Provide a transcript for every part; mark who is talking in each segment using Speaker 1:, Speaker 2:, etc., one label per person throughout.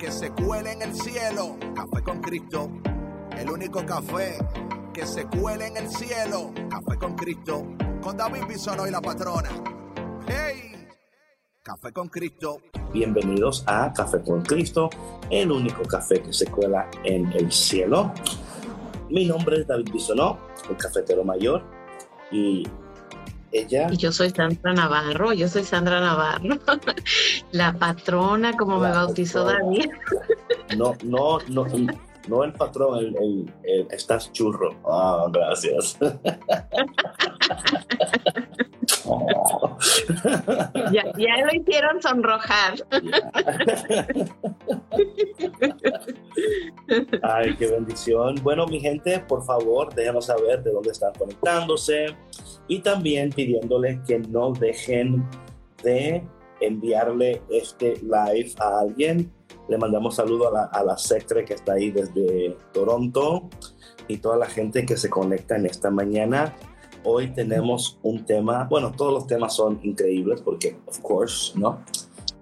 Speaker 1: que se cuele en el cielo. Café con Cristo. El único café que se cuele en el cielo. Café con Cristo. Con David Bisono y la patrona. ¡Hey! Café con Cristo.
Speaker 2: Bienvenidos a Café con Cristo, el único café que se cuela en el cielo. Mi nombre es David Bisonó, el cafetero mayor, y ella.
Speaker 3: Y yo soy Sandra Navarro, yo soy Sandra Navarro, la patrona, como me bautizó David.
Speaker 2: No, no, no, no el patrón, el, el, el estás churro. Ah, gracias. Oh.
Speaker 3: Ya, ya, lo hicieron sonrojar.
Speaker 2: Ay, qué bendición. Bueno, mi gente, por favor, déjenos saber de dónde están conectándose y también pidiéndoles que no dejen de enviarle este live a alguien. Le mandamos saludo a la, a la secre que está ahí desde Toronto y toda la gente que se conecta en esta mañana. Hoy tenemos un tema, bueno, todos los temas son increíbles porque, of course, ¿no?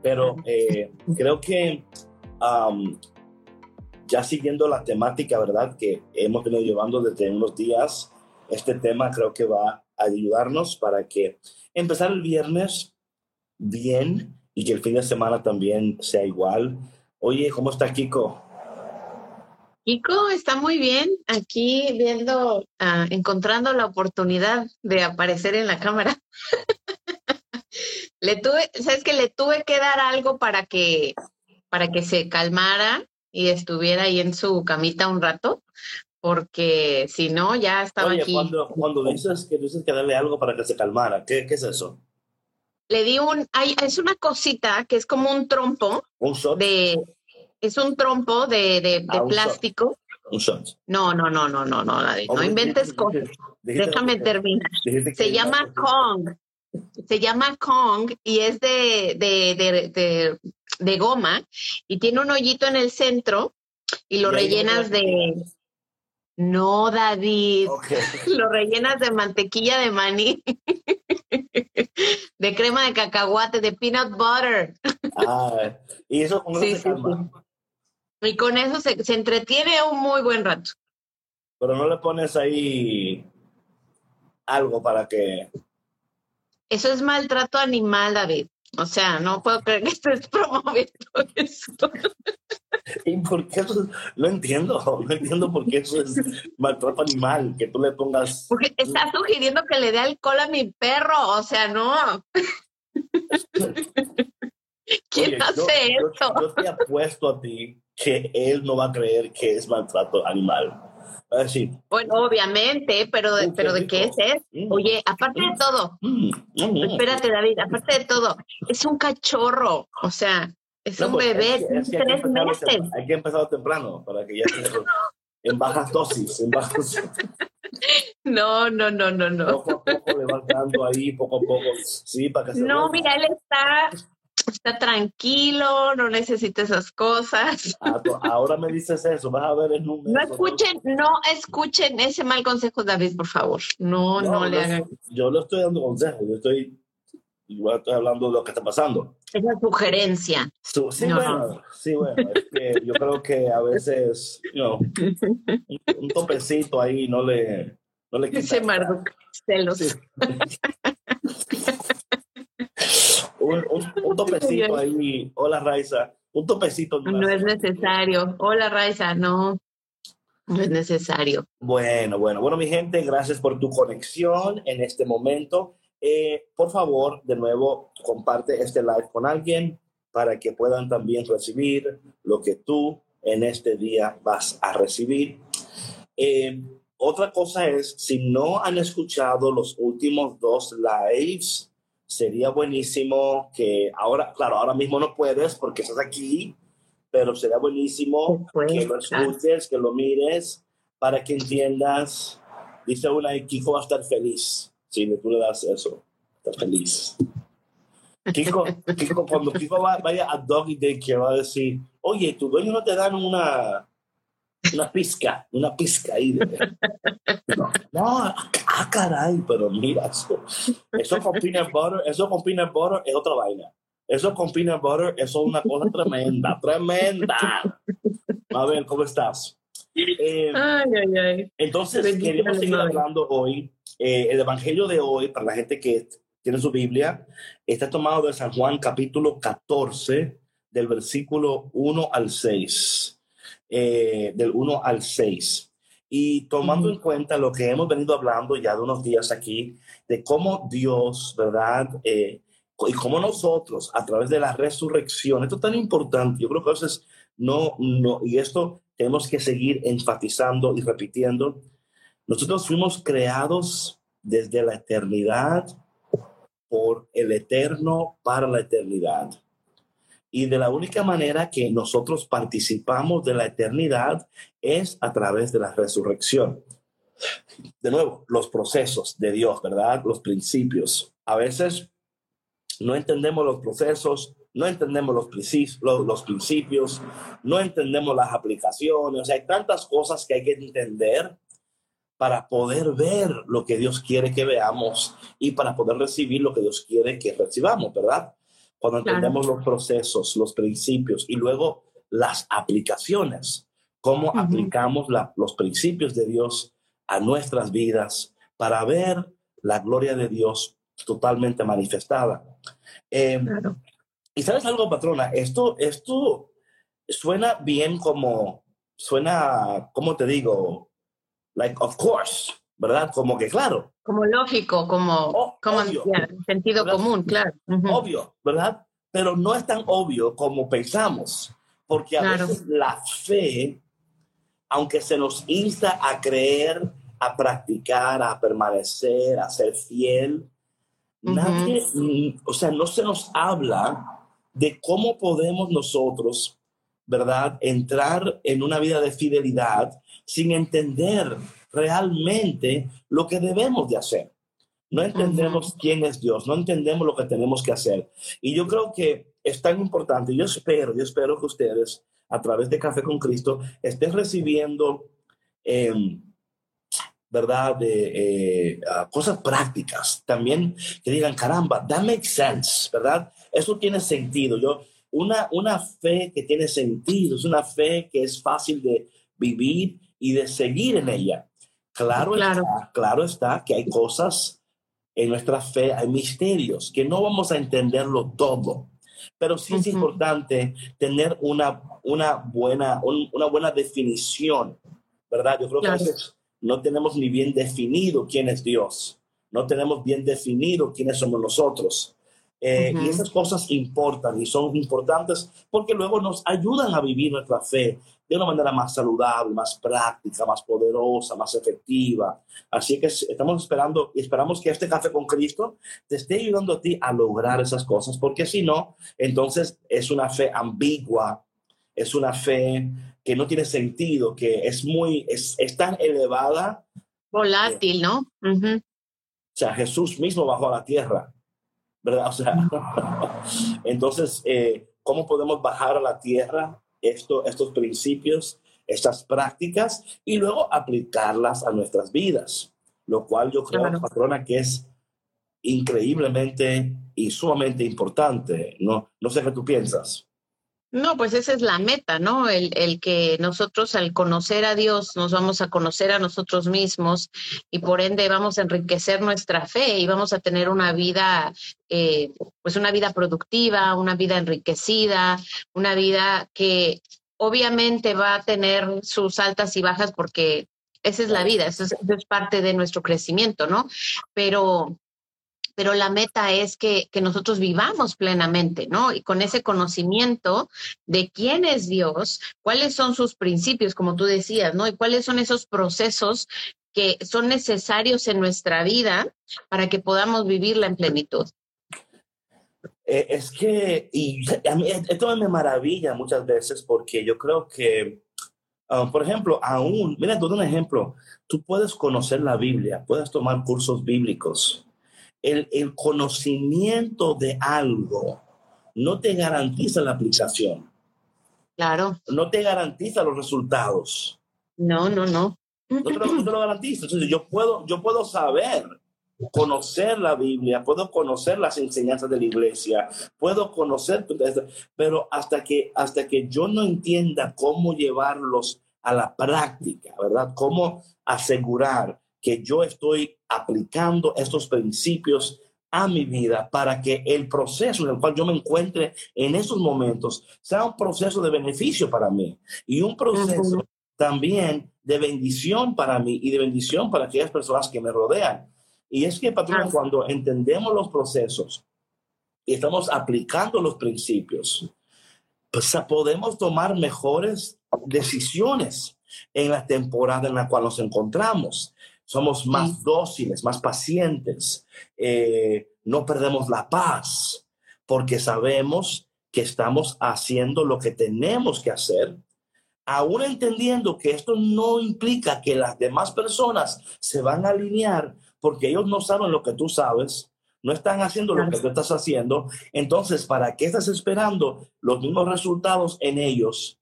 Speaker 2: Pero eh, creo que um, ya siguiendo la temática, ¿verdad? Que hemos venido llevando desde unos días, este tema creo que va a ayudarnos para que empezar el viernes bien y que el fin de semana también sea igual. Oye, ¿cómo está Kiko?
Speaker 3: Kiko está muy bien aquí viendo, uh, encontrando la oportunidad de aparecer en la cámara. le tuve, sabes que le tuve que dar algo para que para que se calmara y estuviera ahí en su camita un rato, porque si no ya estaba
Speaker 2: Oye,
Speaker 3: aquí.
Speaker 2: Cuando, cuando dices que dices que darle algo para que se calmara, ¿qué, qué es eso?
Speaker 3: Le di un, hay, es una cosita que es como un trompo
Speaker 2: ¿Un
Speaker 3: de, es un trompo de, de, de
Speaker 2: Ah, un
Speaker 3: plástico.
Speaker 2: Un shot.
Speaker 3: No, no, no, no, no, no, David, no inventes cosas. Déjame terminar. Se llama Kong. Se llama Kong y es de, de, de, goma y tiene un hoyito en el centro y lo
Speaker 2: Y
Speaker 3: rellenas de... No, David. Lo rellenas de mantequilla de maní, de crema de cacahuate, de peanut butter.
Speaker 2: Ah, y eso eso
Speaker 3: Sí,
Speaker 2: se
Speaker 3: sí,
Speaker 2: calma.
Speaker 3: Y con eso se, se entretiene un muy buen rato.
Speaker 2: Pero no le pones ahí algo para que.
Speaker 3: Eso es maltrato animal, David. O sea, no puedo creer que estés promoviendo eso.
Speaker 2: ¿Y por qué eso? No entiendo. No entiendo por qué eso es maltrato animal. Que tú le pongas.
Speaker 3: Porque estás sugiriendo que le dé alcohol a mi perro. O sea, no. ¿Quién
Speaker 2: Oye,
Speaker 3: hace
Speaker 2: yo,
Speaker 3: eso?
Speaker 2: Yo, yo te apuesto a ti que él no va a creer que es maltrato animal. Va a decir.
Speaker 3: Bueno, obviamente, pero,
Speaker 2: Uh,
Speaker 3: pero ¿de qué es eso?
Speaker 2: Mm.
Speaker 3: Oye, aparte de todo,
Speaker 2: "Mm, mm, mm".
Speaker 3: espérate, David, aparte de todo, es un cachorro. O sea, es
Speaker 2: No,
Speaker 3: un
Speaker 2: pues,
Speaker 3: bebé,
Speaker 2: es es que
Speaker 3: tres meses.
Speaker 2: Hay que empezar temprano para que ya esté en bajas dosis, en bajas
Speaker 3: No, no, no, no, no.
Speaker 2: poco a poco le vas dando ahí, poco a poco, sí, para que se
Speaker 3: No,
Speaker 2: vuelva.
Speaker 3: mira, él está, está tranquilo, no necesita esas cosas.
Speaker 2: Ah, ahora me dices eso, vas a ver un mes.
Speaker 3: No escuchen, no escuchen ese mal consejo, David, por favor. No, no, le
Speaker 2: no,
Speaker 3: hagan.
Speaker 2: Yo le estoy dando consejos, yo estoy, igual estoy hablando de lo que está pasando.
Speaker 3: Esa sugerencia.
Speaker 2: Su- sí,
Speaker 3: No.
Speaker 2: bueno, sí, bueno, es que yo creo que a veces, you know, un, un topecito ahí no le, no le quita.
Speaker 3: Ese Marduk, celos.
Speaker 2: Sí. un, un, un topecito ahí, hola Raiza, un topecito.
Speaker 3: No es necesario. Hola, Raiza, no. No es necesario.
Speaker 2: Bueno, bueno, bueno, mi gente, gracias por tu conexión en este momento. Eh, por favor, de nuevo, comparte este live con alguien para que puedan también recibir lo que tú en este día vas a recibir. Eh, otra cosa es, si no han escuchado los últimos dos lives, sería buenísimo que ahora, claro, ahora mismo no puedes porque estás aquí, pero sería buenísimo que lo escuches, que lo mires, para que entiendas. Dice una, Kiko va a estar feliz si tú le das eso, estás feliz. Kiko, Kiko, cuando Kiko vaya a Doggy Day, que va a decir, oye, tu dueño no te dan una, una pizca, una pizca ahí. No, no, ah, caray, pero mira, eso, eso con peanut butter, eso con peanut butter es otra vaina. Eso con peanut butter, eso es una cosa tremenda, tremenda. A ver, ¿cómo estás?
Speaker 3: Eh, ay, ay, ay.
Speaker 2: Entonces, queremos seguir hablando hoy. Eh, el evangelio de hoy, para la gente que tiene su Biblia, está tomado de San Juan capítulo 14, del versículo 1 al 6. Eh, del 1 al 6. Y tomando en cuenta lo que hemos venido hablando ya de unos días aquí, de cómo Dios, ¿verdad? Eh, y cómo nosotros, a través de la resurrección, esto es tan importante, yo creo que a veces no, no, y esto tenemos que seguir enfatizando y repitiendo, nosotros fuimos creados desde la eternidad por el eterno para la eternidad. Y de la única manera que nosotros participamos de la eternidad es a través de la resurrección. De nuevo, los procesos de Dios, ¿verdad? Los principios. A veces no entendemos los procesos, no entendemos los, principios, los, principios, no entendemos las aplicaciones. O sea, hay tantas cosas que hay que entender para poder ver lo que Dios quiere que veamos y para poder recibir lo que Dios quiere que recibamos, ¿verdad? Cuando entendemos los procesos, los principios y luego las aplicaciones, cómo aplicamos los principios de Dios a nuestras vidas para ver la gloria de Dios totalmente manifestada. Em, y sabes algo, patrona, esto, esto suena bien como, suena, ¿cómo te digo? like, of course, ¿verdad? Como que claro.
Speaker 3: Como lógico, como, como sentido común, claro.
Speaker 2: Obvio, ¿verdad? Pero no es tan obvio como pensamos, porque a veces la fe, aunque se nos insta a creer, a practicar, a permanecer, a ser fiel, nadie, mm, o sea, no se nos habla de cómo podemos nosotros, ¿verdad?, entrar en una vida de fidelidad sin entender realmente lo que debemos de hacer. No entendemos quién es Dios, no entendemos lo que tenemos que hacer. Y yo creo que es tan importante, yo espero, yo espero que ustedes a través de Café con Cristo estén recibiendo, em, ¿verdad?, de, eh, cosas prácticas. También que digan, caramba, that makes sense, ¿verdad? Eso tiene sentido. Yo, una, una fe que tiene sentido, es una fe que es fácil de vivir y de seguir en ella. Claro, claro. Está, claro está que hay cosas en nuestra fe, hay misterios que no vamos a entenderlo todo, pero sí es importante tener una, una, buena, una buena definición, ¿verdad? Yo creo que a veces no tenemos ni bien definido quién es Dios, no tenemos bien definido quiénes somos nosotros. Eh, y esas cosas importan y son importantes porque luego nos ayudan a vivir nuestra fe de una manera más saludable, más práctica, más poderosa, más efectiva. Así que estamos esperando y esperamos que este café con Cristo te esté ayudando a ti a lograr esas cosas, porque si no, entonces es una fe ambigua, es una fe que no tiene sentido, que es muy, es, tan elevada.
Speaker 3: Volátil, ¿no? O
Speaker 2: sea, Jesús mismo bajó a la tierra, ¿verdad? O sea, entonces, eh, ¿cómo podemos bajar a la tierra esto, estos principios, estas prácticas y luego aplicarlas a nuestras vidas, lo cual yo creo, patrona, que es increíblemente y sumamente importante. No, no sé qué tú piensas.
Speaker 3: No, pues esa es la meta, ¿no? El, el, que nosotros al conocer a Dios nos vamos a conocer a nosotros mismos y por ende vamos a enriquecer nuestra fe y vamos a tener una vida, eh, pues una vida productiva, una vida enriquecida, una vida que obviamente va a tener sus altas y bajas porque esa es la vida, eso es, eso es parte de nuestro crecimiento, ¿no? Pero pero la meta es que, nosotros vivamos plenamente, ¿no? Y con ese conocimiento de quién es Dios, cuáles son sus principios, como tú decías, ¿no? Y cuáles son esos procesos que son necesarios en nuestra vida para que podamos vivirla en plenitud.
Speaker 2: Eh, es que, y a mí esto me maravilla muchas veces porque yo creo que, ah, por ejemplo, aún, mira, todo un ejemplo, tú puedes conocer la Biblia, puedes tomar cursos bíblicos. El, el conocimiento de algo no te garantiza la aplicación.
Speaker 3: Claro.
Speaker 2: No te garantiza los resultados.
Speaker 3: No, no, no.
Speaker 2: No te lo, no te lo garantiza. Entonces, yo puedo, yo puedo saber conocer la Biblia, puedo conocer las enseñanzas de la iglesia, puedo conocer, pero hasta que, hasta que yo no entienda cómo llevarlos a la práctica, ¿verdad? Cómo asegurar que yo estoy aplicando estos principios a mi vida para que el proceso en el cual yo me encuentre en esos momentos sea un proceso de beneficio para mí y un proceso también de bendición para mí y de bendición para aquellas personas que me rodean. Y es que, patrón, cuando entendemos los procesos y estamos aplicando los principios, pues podemos tomar mejores decisiones en la temporada en la cual nos encontramos. Somos más dóciles, más pacientes, eh, no perdemos la paz, porque sabemos que estamos haciendo lo que tenemos que hacer, aún entendiendo que esto no implica que las demás personas se van a alinear porque ellos no saben lo que tú sabes, no están haciendo lo que tú estás haciendo. Entonces, ¿para qué estás esperando los mismos resultados en ellos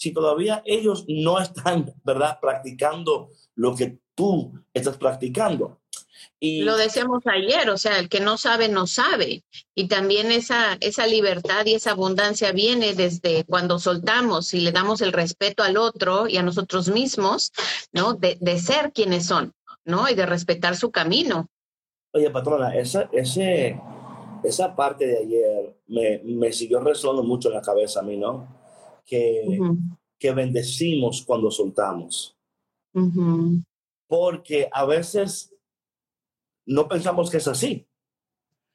Speaker 2: si todavía ellos no están, verdad, practicando lo que tú estás practicando?
Speaker 3: Y lo decíamos ayer, o sea, el que no sabe, no sabe. Y también esa, esa libertad y esa abundancia viene desde cuando soltamos y le damos el respeto al otro y a nosotros mismos, ¿no? De, de ser quienes son. ¿no? Y de respetar su camino.
Speaker 2: Oye, patrona, esa, ese, esa parte de ayer me, me siguió resonando mucho en la cabeza a mí, ¿no? Que, que bendecimos cuando soltamos. Porque a veces no pensamos que es así.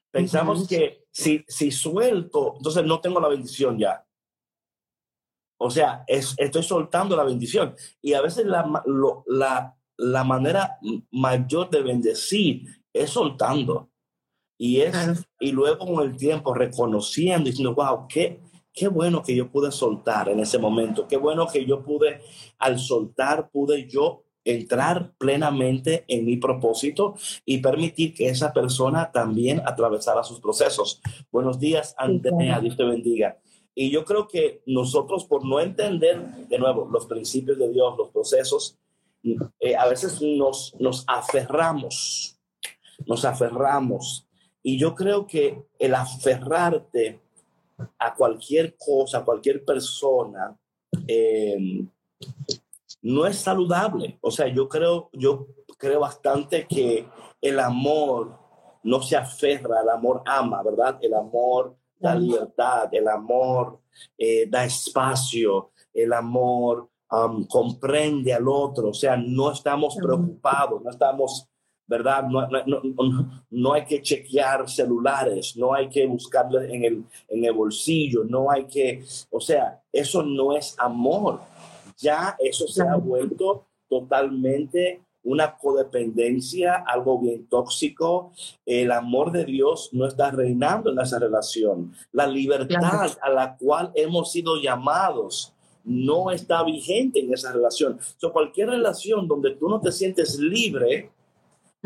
Speaker 2: Pensamos que si, si suelto, entonces no tengo la bendición ya. O sea, es, estoy soltando la bendición. Y a veces la, la, la manera mayor de bendecir es soltando. Y, es, y luego con el tiempo reconociendo diciendo, wow, qué, qué bueno que yo pude soltar en ese momento. Qué bueno que yo pude, al soltar, pude yo entrar plenamente en mi propósito y permitir que esa persona también atravesara sus procesos. Buenos días, Andrea, Dios te bendiga. Y yo creo que nosotros, por no entender de nuevo los principios de Dios, los procesos, eh, a veces nos, nos aferramos, nos aferramos. Y yo creo que el aferrarte a cualquier cosa, a cualquier persona, eh, no es saludable. O sea, yo creo, yo creo bastante que el amor no se aferra, el amor ama, ¿verdad? El amor da libertad, el amor eh, da espacio, el amor comprende al otro, o sea, no estamos preocupados, no estamos, ¿verdad? No, no, hay que chequear celulares, no hay que buscarle en el, en el bolsillo, no hay que, o sea, eso no es amor. Ya eso se ha vuelto totalmente una codependencia, algo bien tóxico. El amor de Dios no está reinando en esa relación. La libertad a la cual hemos sido llamados no está vigente en esa relación. So, cualquier relación donde tú no te sientes libre,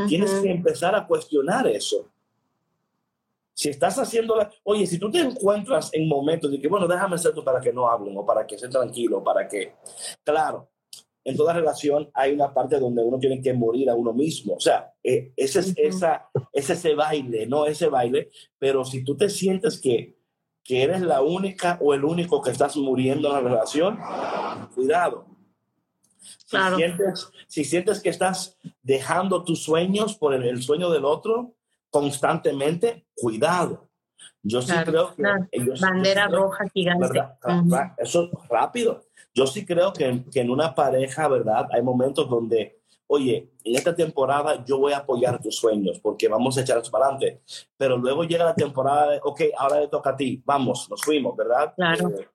Speaker 2: tienes que empezar a cuestionar eso. Si estás haciendo la... Oye, si tú te encuentras en momentos de que, bueno, déjame hacer esto para que no hablen o para que esté tranquilo, para que... Claro, en toda relación hay una parte donde uno tiene que morir a uno mismo. O sea, eh, ese, es, esa, es ese baile, no ese baile. Pero si tú te sientes que que eres la única o el único que estás muriendo en la relación, cuidado. Si, sientes, si sientes que estás dejando tus sueños por el, sueño del otro constantemente, cuidado. Yo sí creo que...
Speaker 3: Bandera roja gigante.
Speaker 2: Eso rápido. Yo sí creo que, que en una pareja, ¿verdad? Hay momentos donde oye, en esta temporada yo voy a apoyar tus sueños porque vamos a echar para adelante. Pero luego llega la temporada de, ok, ahora le toca a ti, vamos, nos fuimos, ¿verdad?
Speaker 3: Claro.
Speaker 2: Eh,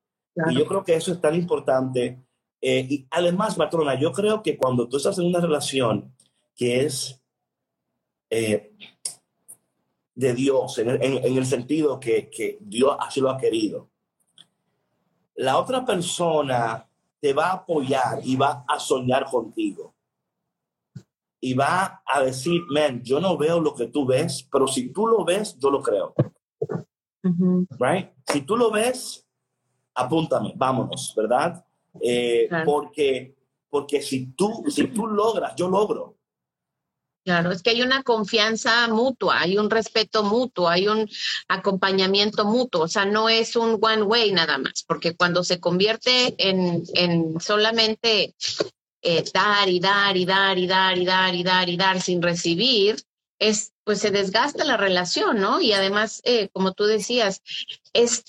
Speaker 2: y yo creo que eso es tan importante. Eh, y además, patrona, yo creo que cuando tú estás en una relación que es, eh, de Dios, en, el sentido que, que Dios así lo ha querido, la otra persona te va a apoyar y va a soñar contigo. Y va a decir, man, yo no veo lo que tú ves, pero si tú lo ves, yo lo creo. Right? Si tú lo ves, apúntame, vámonos, ¿verdad? Eh, porque, porque si tú, si tú logras, yo logro.
Speaker 3: Claro, es que hay una confianza mutua, hay un respeto mutuo, hay un acompañamiento mutuo, o sea, no es un one way nada más, porque cuando se convierte en, en solamente eh, dar y dar y dar y dar y dar y dar y dar sin recibir, es pues se desgasta la relación, ¿no? Y además, eh, como tú decías, es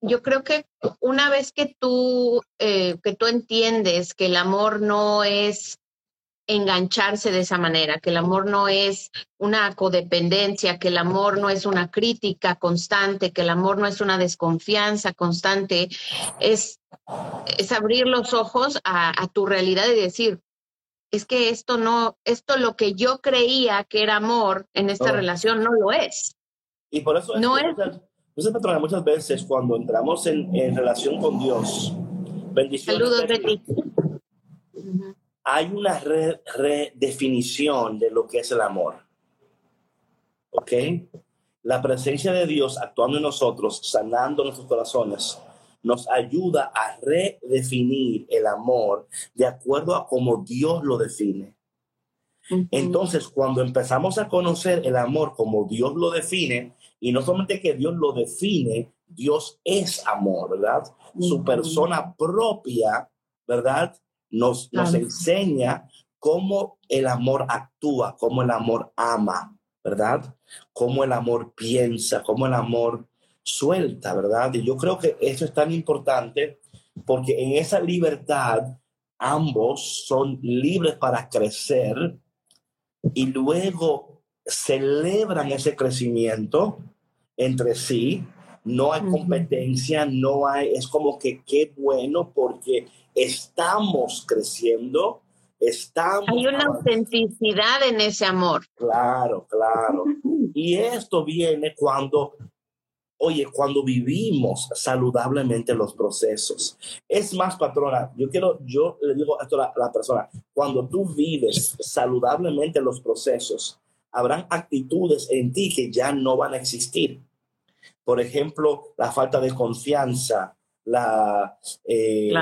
Speaker 3: yo creo que una vez que tú, eh, que tú entiendes que el amor no es engancharse de esa manera, que el amor no es una codependencia, que el amor no es una crítica constante, que el amor no es una desconfianza constante, es, es abrir los ojos a, tu realidad y decir, es que esto no, esto lo que yo creía que era amor en esta relación no lo es.
Speaker 2: Y por eso no es, muchas, veces cuando entramos en, relación con Dios, bendiciones.
Speaker 3: Saludos, Betty
Speaker 2: hay una redefinición de lo que es el amor. ¿Ok? La presencia de Dios actuando en nosotros, sanando nuestros corazones, nos ayuda a redefinir el amor de acuerdo a cómo Dios lo define. Entonces, cuando empezamos a conocer el amor como Dios lo define, y no solamente que Dios lo define, Dios es amor, ¿verdad? Su persona propia, ¿verdad? Nos, nos enseña cómo el amor actúa, cómo el amor ama, ¿verdad? Cómo el amor piensa, cómo el amor suelta, ¿verdad? Y yo creo que eso es tan importante porque en esa libertad ambos son libres para crecer y luego celebran ese crecimiento entre sí. No hay competencia, no hay, es como que qué bueno porque estamos creciendo, estamos...
Speaker 3: Hay una autenticidad en ese amor.
Speaker 2: Claro, claro. Y esto viene cuando, oye, cuando vivimos saludablemente los procesos. Es más, patrona, yo quiero, yo le digo esto a la, persona, cuando tú vives saludablemente los procesos, habrán actitudes en ti que ya no van a existir. Por ejemplo, la falta de confianza, la, eh,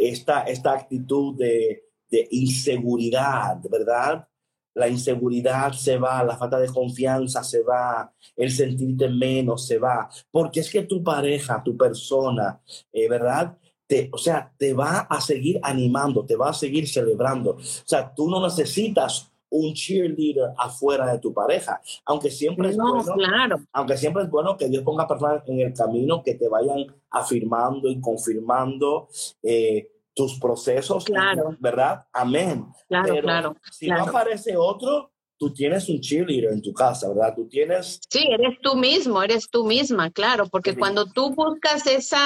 Speaker 2: esta, esta actitud de, inseguridad, ¿verdad? La inseguridad se va, la falta de confianza se va, el sentirte menos se va, porque es que tu pareja, tu persona, eh, ¿verdad? Te, o sea, te va a seguir animando, te va a seguir celebrando. O sea, tú no necesitas un cheerleader afuera de tu pareja, aunque siempre es bueno,
Speaker 3: claro.
Speaker 2: aunque siempre es bueno que Dios ponga personas en el camino que te vayan afirmando y confirmando eh, tus procesos,
Speaker 3: claro.
Speaker 2: ¿verdad? Amén.
Speaker 3: Claro, claro.
Speaker 2: Si no aparece otro, tú tienes un cheerleader en tu casa, ¿verdad? Tú tienes...
Speaker 3: Sí, eres tú mismo, eres tú misma, claro, porque cuando tú buscas esa,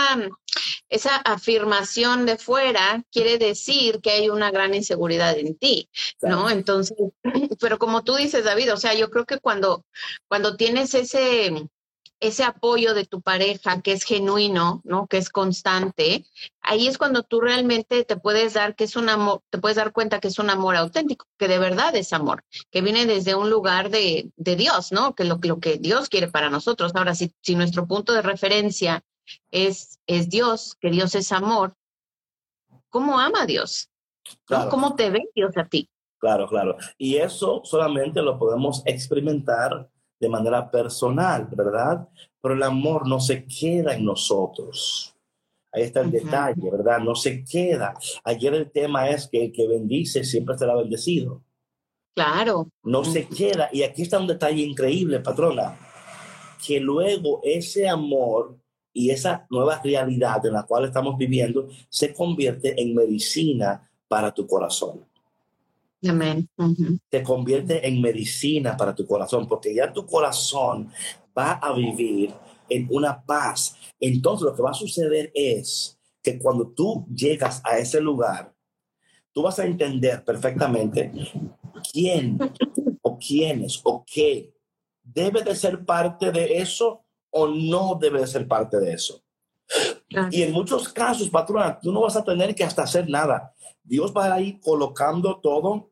Speaker 3: esa afirmación de fuera, quiere decir que hay una gran inseguridad en ti, ¿no? Entonces, pero como tú dices, David, o sea, yo creo que cuando, cuando tienes ese ese apoyo de tu pareja que es genuino, ¿no? Que es constante, ahí es cuando tú realmente te puedes dar que es un amor, te puedes dar cuenta que es un amor auténtico, que de verdad es amor, que viene desde un lugar de, Dios, ¿no? Que lo, lo que Dios quiere para nosotros. Ahora, si, si nuestro punto de referencia es, es Dios, que Dios es amor, ¿cómo ama Dios? ¿Cómo te ve Dios a ti?
Speaker 2: Claro, claro. Y eso solamente lo podemos experimentar de manera personal, ¿verdad? Pero el amor no se queda en nosotros. Ahí está el detalle, ¿verdad? No se queda. Ayer el tema es que el que bendice siempre será bendecido.
Speaker 3: Claro.
Speaker 2: No se queda. Y aquí está un detalle increíble, patrona, que luego ese amor y esa nueva realidad en la cual estamos viviendo se convierte en medicina para tu corazón.
Speaker 3: Amén.
Speaker 2: Te convierte en medicina para tu corazón, porque ya tu corazón va a vivir en una paz. Entonces lo que va a suceder es que cuando tú llegas a ese lugar, tú vas a entender perfectamente quién o quiénes o qué debe de ser parte de eso o no debe de ser parte de eso. Y en muchos casos, patrona, tú no vas a tener que hasta hacer nada. Dios va a ir colocando todo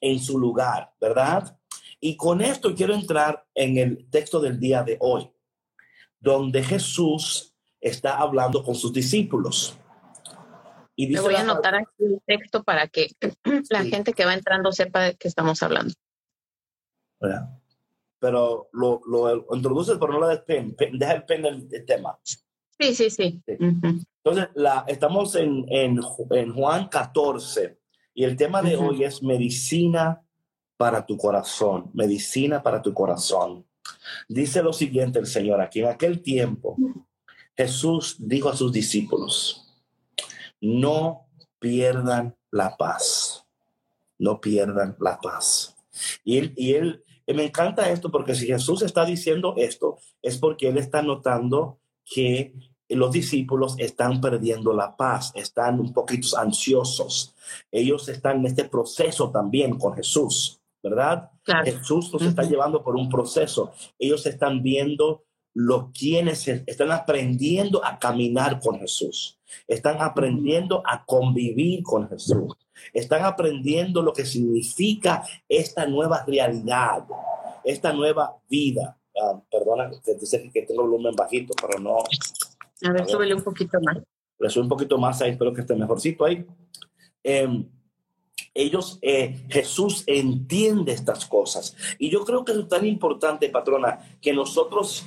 Speaker 2: en su lugar, ¿verdad? Y con esto quiero entrar en el texto del día de hoy, donde Jesús está hablando con sus discípulos.
Speaker 3: Y dice voy a anotar aquí el texto para que la gente que va entrando sepa de qué estamos hablando.
Speaker 2: Pero lo, lo introduces, pero no lo des pen, deja el pen tema.
Speaker 3: Sí, sí, sí.
Speaker 2: Entonces, la, estamos en, en, en, Juan 14 y el tema de hoy es medicina para tu corazón, medicina para tu corazón. Dice lo siguiente el Señor aquí, en aquel tiempo Jesús dijo a sus discípulos, no pierdan la paz, no pierdan la paz. Y él, y él, me encanta esto porque si Jesús está diciendo esto, es porque él está notando que los discípulos están perdiendo la paz, están un poquito ansiosos. Ellos están en este proceso también con Jesús, ¿verdad? Jesús los está llevando por un proceso. Ellos están viendo lo quienes están aprendiendo a caminar con Jesús. Están aprendiendo a convivir con Jesús. Están aprendiendo lo que significa esta nueva realidad, esta nueva vida. Ah, perdona, que dice que tengo volumen bajito, pero no.
Speaker 3: A ver, súbele un poquito más.
Speaker 2: Le sube un poquito más ahí, espero que esté mejorcito ahí. Em, ellos, eh, Jesús entiende estas cosas. Y yo creo que es tan importante, patrona, que nosotros,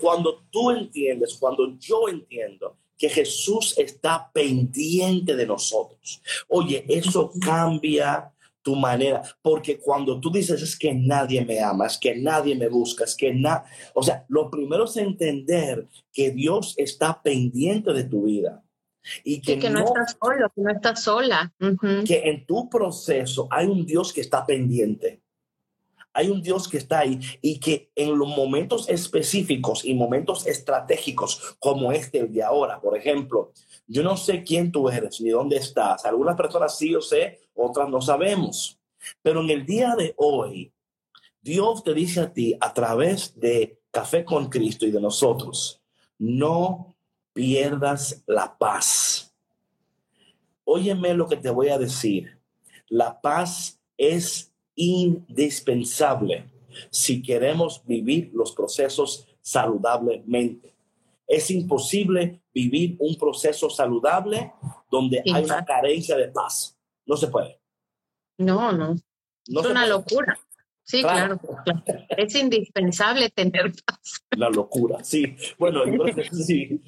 Speaker 2: cuando tú entiendes, cuando yo entiendo que Jesús está pendiente de nosotros. Oye, eso cambia tu manera, porque cuando tú dices es que nadie me ama, es que nadie me busca, es que nada, o sea, lo primero es entender que Dios está pendiente de tu vida. Y que,
Speaker 3: no, estás solo, que no estás sola.
Speaker 2: Que en tu proceso hay un Dios que está pendiente hay un Dios que está ahí y que en los momentos específicos y momentos estratégicos como este, el de ahora, por ejemplo, yo no sé quién tú eres ni dónde estás. Algunas personas sí yo sé, otras no sabemos. Pero en el día de hoy, Dios te dice a ti a través de Café con Cristo y de nosotros, no pierdas la paz. Óyeme lo que te voy a decir. La paz es indispensable si queremos vivir los procesos saludablemente. Es imposible vivir un proceso saludable donde hay una carencia de paz. No se puede.
Speaker 3: No, no. es una locura. Sí, claro. Es indispensable tener paz.
Speaker 2: La locura, sí. Bueno, sí,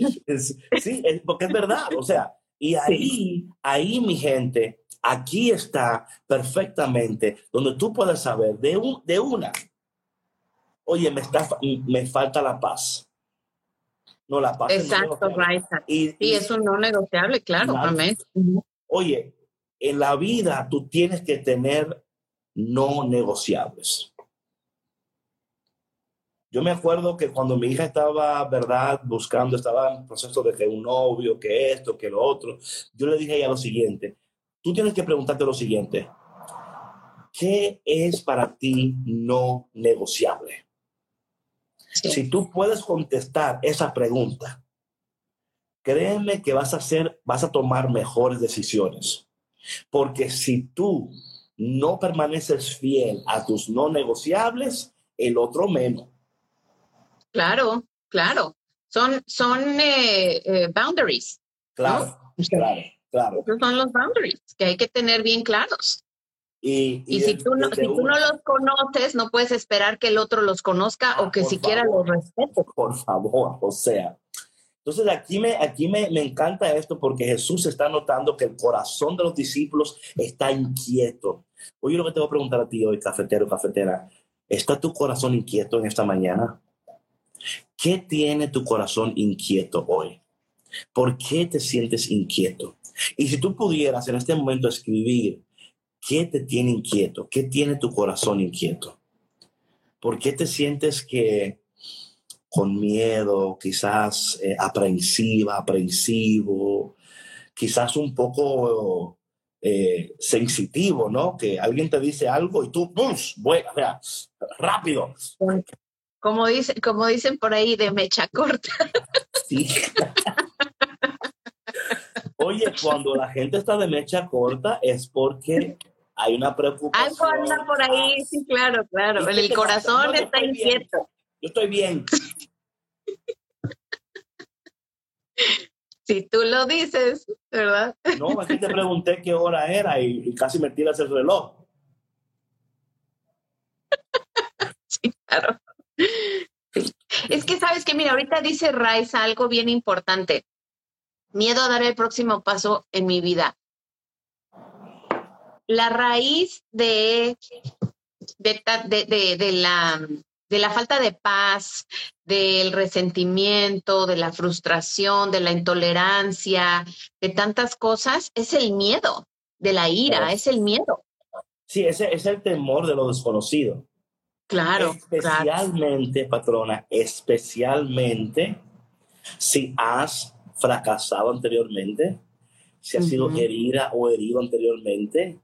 Speaker 2: sí, porque es verdad. O sea, y ahí, ahí, mi gente, Aquí está perfectamente donde tú puedes saber de, un, de una, oye, me, está, me falta la paz.
Speaker 3: No, la paz. Exacto, right. Y, sí, es un no negociable, claro, amén.
Speaker 2: Oye, en la vida tú tienes que tener no negociables. Yo me acuerdo que cuando mi hija estaba, ¿verdad?, buscando, estaba en proceso de que un novio, que esto, que lo otro, yo le dije a ella lo siguiente, tú tienes que preguntarte lo siguiente. ¿Qué es para ti no negociable? Si tú puedes contestar esa pregunta, créeme que vas a hacer, vas a tomar mejores decisiones. Porque si tú no permaneces fiel a tus no negociables, el otro menos.
Speaker 3: Claro, claro. Son, son eh, eh, boundaries.
Speaker 2: Claro, claro. Claro.
Speaker 3: Esos son los boundaries que hay que tener bien claros. Y, si, tú no, si tú no los conoces, no puedes esperar que el otro los conozca o que siquiera los respete.
Speaker 2: Por favor, o sea. Entonces aquí, me, aquí me, me encanta esto porque Jesús está notando que el corazón de los discípulos está inquieto. Oye, lo que te voy a preguntar a ti hoy, cafetero, cafetera, ¿está tu corazón inquieto en esta mañana? ¿Qué tiene tu corazón inquieto hoy? ¿Por qué te sientes inquieto? Y si tú pudieras en este momento escribir qué te tiene inquieto, qué tiene tu corazón inquieto, ¿por qué te sientes que con miedo, quizás eh, aprensiva, aprensivo, quizás un poco eh, sensitivo, ¿no? Que alguien te dice algo y tú, ¡pum! Bueno, o sea, rápido.
Speaker 3: Como, dice, como dicen por ahí, de mecha corta. Sí.
Speaker 2: Oye, cuando la gente está de mecha corta es porque hay una preocupación.
Speaker 3: Algo anda por ahí, sí, claro, claro. El corazón está inquieto.
Speaker 2: Yo estoy bien.
Speaker 3: Si tú lo dices, ¿verdad?
Speaker 2: No, aquí te pregunté qué hora era y, casi me tiras el reloj.
Speaker 3: Sí, claro. Es que sabes que, mira, ahorita dice Raiza algo bien importante. Miedo a dar el próximo paso en mi vida. La raíz de, de, de la de la falta de paz, del resentimiento, de la frustración, de la intolerancia, de tantas cosas, es el miedo, de la ira, es el miedo.
Speaker 2: Sí, ese es el temor de lo desconocido.
Speaker 3: Claro.
Speaker 2: Especialmente, patrona, especialmente si has fracasado anteriormente, si has sido herida o herido anteriormente,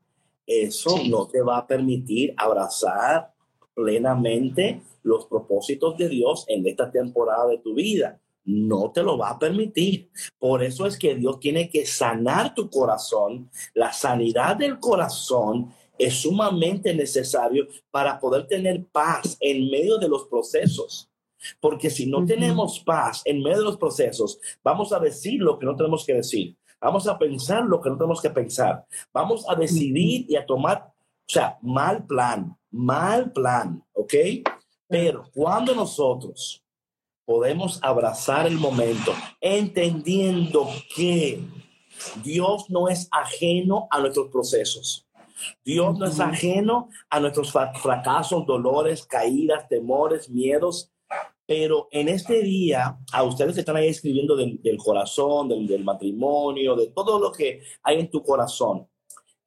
Speaker 2: eso no te va a permitir abrazar plenamente los propósitos de Dios en esta temporada de tu vida. No te lo va a permitir. Por eso es que Dios tiene que sanar tu corazón. La sanidad del corazón es sumamente necesario para poder tener paz en medio de los procesos. Porque si no tenemos paz en medio de los procesos, vamos a decir lo que no tenemos que decir. Vamos a pensar lo que no tenemos que pensar. Vamos a decidir y a tomar, o sea, mal plan, mal plan, ¿ok? Pero cuando nosotros podemos abrazar el momento, entendiendo que Dios no es ajeno a nuestros procesos. Dios no es ajeno a nuestros fracasos, dolores, caídas, temores, miedos. Pero en este día, a ustedes que están ahí escribiendo del, corazón, del, matrimonio, de todo lo que hay en tu corazón,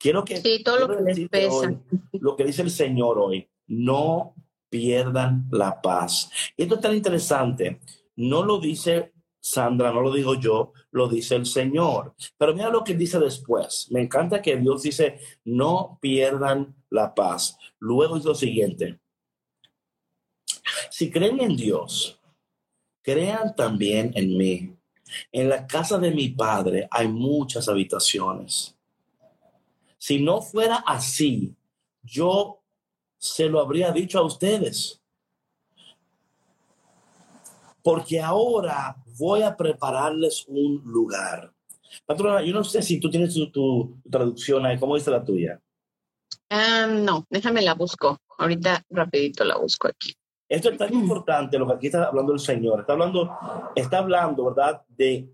Speaker 2: quiero que...
Speaker 3: Sí, todo lo que les pesa.
Speaker 2: lo que dice el Señor hoy, no pierdan la paz. Y esto es tan interesante. No lo dice Sandra, no lo digo yo, lo dice el Señor. Pero mira lo que dice después. Me encanta que Dios dice, no pierdan la paz. Luego es lo siguiente. Si creen en Dios, crean también en mí. En la casa de mi padre hay muchas habitaciones. Si no fuera así, yo se lo habría dicho a ustedes. Porque ahora voy a prepararles un lugar. Patrona, yo no sé si tú tienes tu, traducción ahí. ¿Cómo dice la tuya?
Speaker 3: Ah, no, déjame la busco. Ahorita rapidito la busco aquí.
Speaker 2: Esto es tan importante lo que aquí está hablando el Señor. Está hablando, está hablando, ¿verdad? De,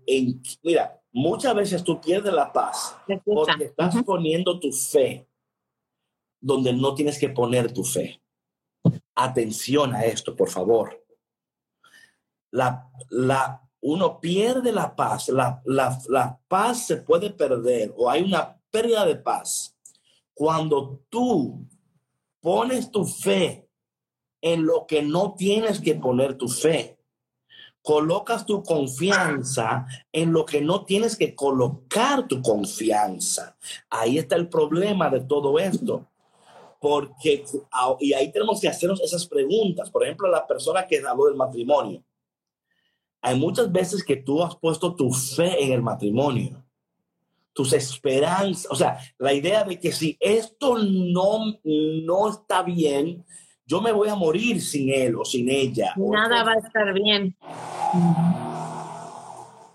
Speaker 2: mira, muchas veces tú pierdes la paz porque estás poniendo tu fe donde no tienes que poner tu fe. Atención a esto, por favor. La, la, uno pierde la paz, la, la, la paz se puede perder o hay una pérdida de paz cuando tú pones tu fe en lo que no tienes que poner tu fe. Colocas tu confianza en lo que no tienes que colocar tu confianza. Ahí está el problema de todo esto porque, y ahí tenemos que hacernos esas preguntas. Por ejemplo, la persona que habló del matrimonio. Hay muchas veces que tú has puesto tu fe en el matrimonio, tus esperanzas, o sea, la idea de que si esto no, no está bien, yo me voy a morir sin él o sin ella.
Speaker 3: Nada va a estar bien.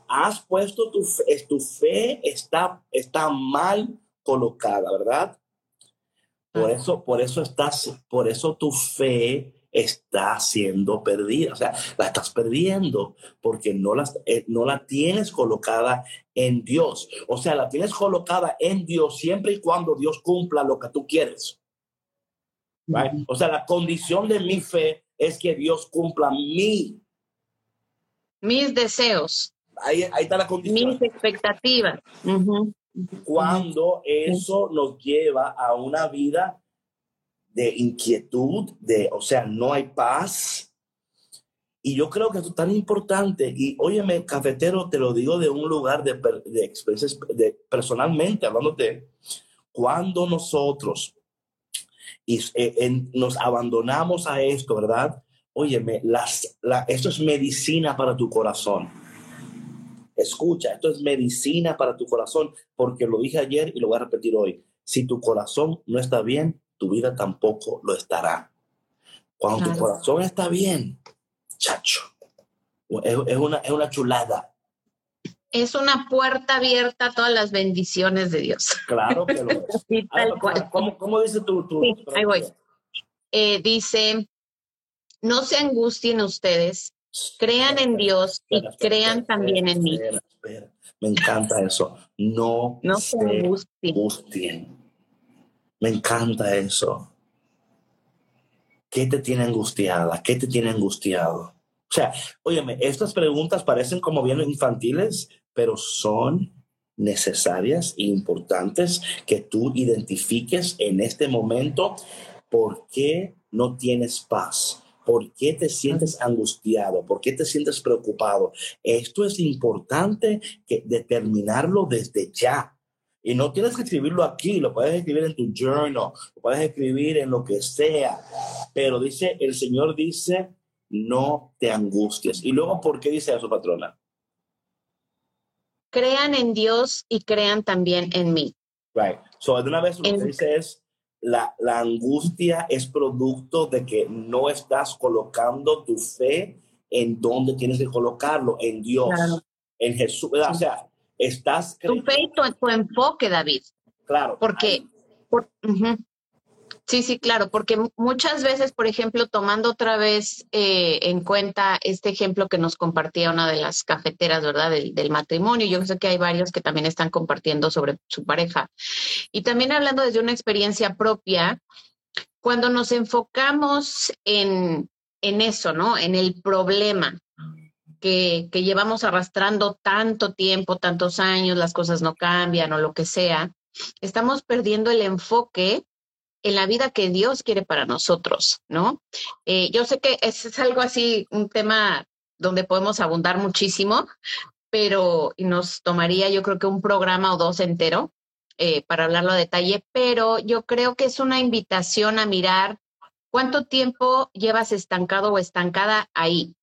Speaker 2: Has puesto tu fe, tu fe está, está mal colocada, ¿verdad? Por eso, por eso estás, por eso tu fe está siendo perdida, o sea, la estás perdiendo porque no la, eh, no la tienes colocada en Dios. O sea, la tienes colocada en Dios siempre y cuando Dios cumpla lo que tú quieres. O sea, la condición de mi fe es que Dios cumpla mi.
Speaker 3: Mis deseos.
Speaker 2: Ahí, ahí está la condición.
Speaker 3: Mis expectativas
Speaker 2: cuando eso nos lleva a una vida de inquietud, de, o sea, no hay paz. Y yo creo que eso es tan importante. Y óyeme, cafetero, te lo digo de un lugar de, de experiencias, de, personalmente, hablándote, cuando nosotros eh, nos abandonamos a esto, ¿verdad? Óyeme, las, esto es medicina para tu corazón. Escucha, esto es medicina para tu corazón, porque lo dije ayer y lo voy a repetir hoy. Si tu corazón no está bien, tu vida tampoco lo estará. Cuando tu corazón está bien, chacho, es, una, es una chulada
Speaker 3: es una puerta abierta a todas las bendiciones de Dios.
Speaker 2: Claro que lo es. tal cual. ¿cómo, dice tu, sí,
Speaker 3: ahí voy. Eh, dice, no se angustien ustedes, crean en Dios y crean también en mí.
Speaker 2: Me encanta eso. No,
Speaker 3: no se,
Speaker 2: angustien. Me encanta eso. ¿Qué te tiene angustiada? ¿Qué te tiene angustiado? O sea, óyeme, estas preguntas parecen como bien infantiles, pero son necesarias e importantes que tú identifiques en este momento por qué no tienes paz. ¿Por qué te sientes angustiado? ¿Por qué te sientes preocupado? Esto es importante que determinarlo desde ya. Y no tienes que escribirlo aquí, lo puedes escribir en tu journal, lo puedes escribir en lo que sea. Pero dice, el Señor dice, no te angusties. Y luego, ¿por qué dice eso, patrona?
Speaker 3: Crean en Dios y crean también en mí.
Speaker 2: Right. So, de una vez lo que dice es, la, la, angustia es producto de que no estás colocando tu fe en donde tienes que colocarlo, en Dios, en Jesús. O sea, estás...
Speaker 3: Tu fe y tu, enfoque, David.
Speaker 2: Claro.
Speaker 3: Porque... Sí, sí, claro, porque muchas veces, por ejemplo, tomando otra vez eh, en cuenta este ejemplo que nos compartía una de las cafeteras, ¿verdad? Del, del, matrimonio, yo sé que hay varios que también están compartiendo sobre su pareja. Y también hablando desde una experiencia propia, cuando nos enfocamos en, en eso, ¿no? En el problema, que, que, llevamos arrastrando tanto tiempo, tantos años, las cosas no cambian o lo que sea, estamos perdiendo el enfoque en la vida que Dios quiere para nosotros, ¿no? Eh, yo sé que es, algo así, un tema donde podemos abundar muchísimo, pero nos tomaría yo creo que un programa o dos entero eh, para hablarlo a detalle, pero yo creo que es una invitación a mirar cuánto tiempo llevas estancado o estancada ahí.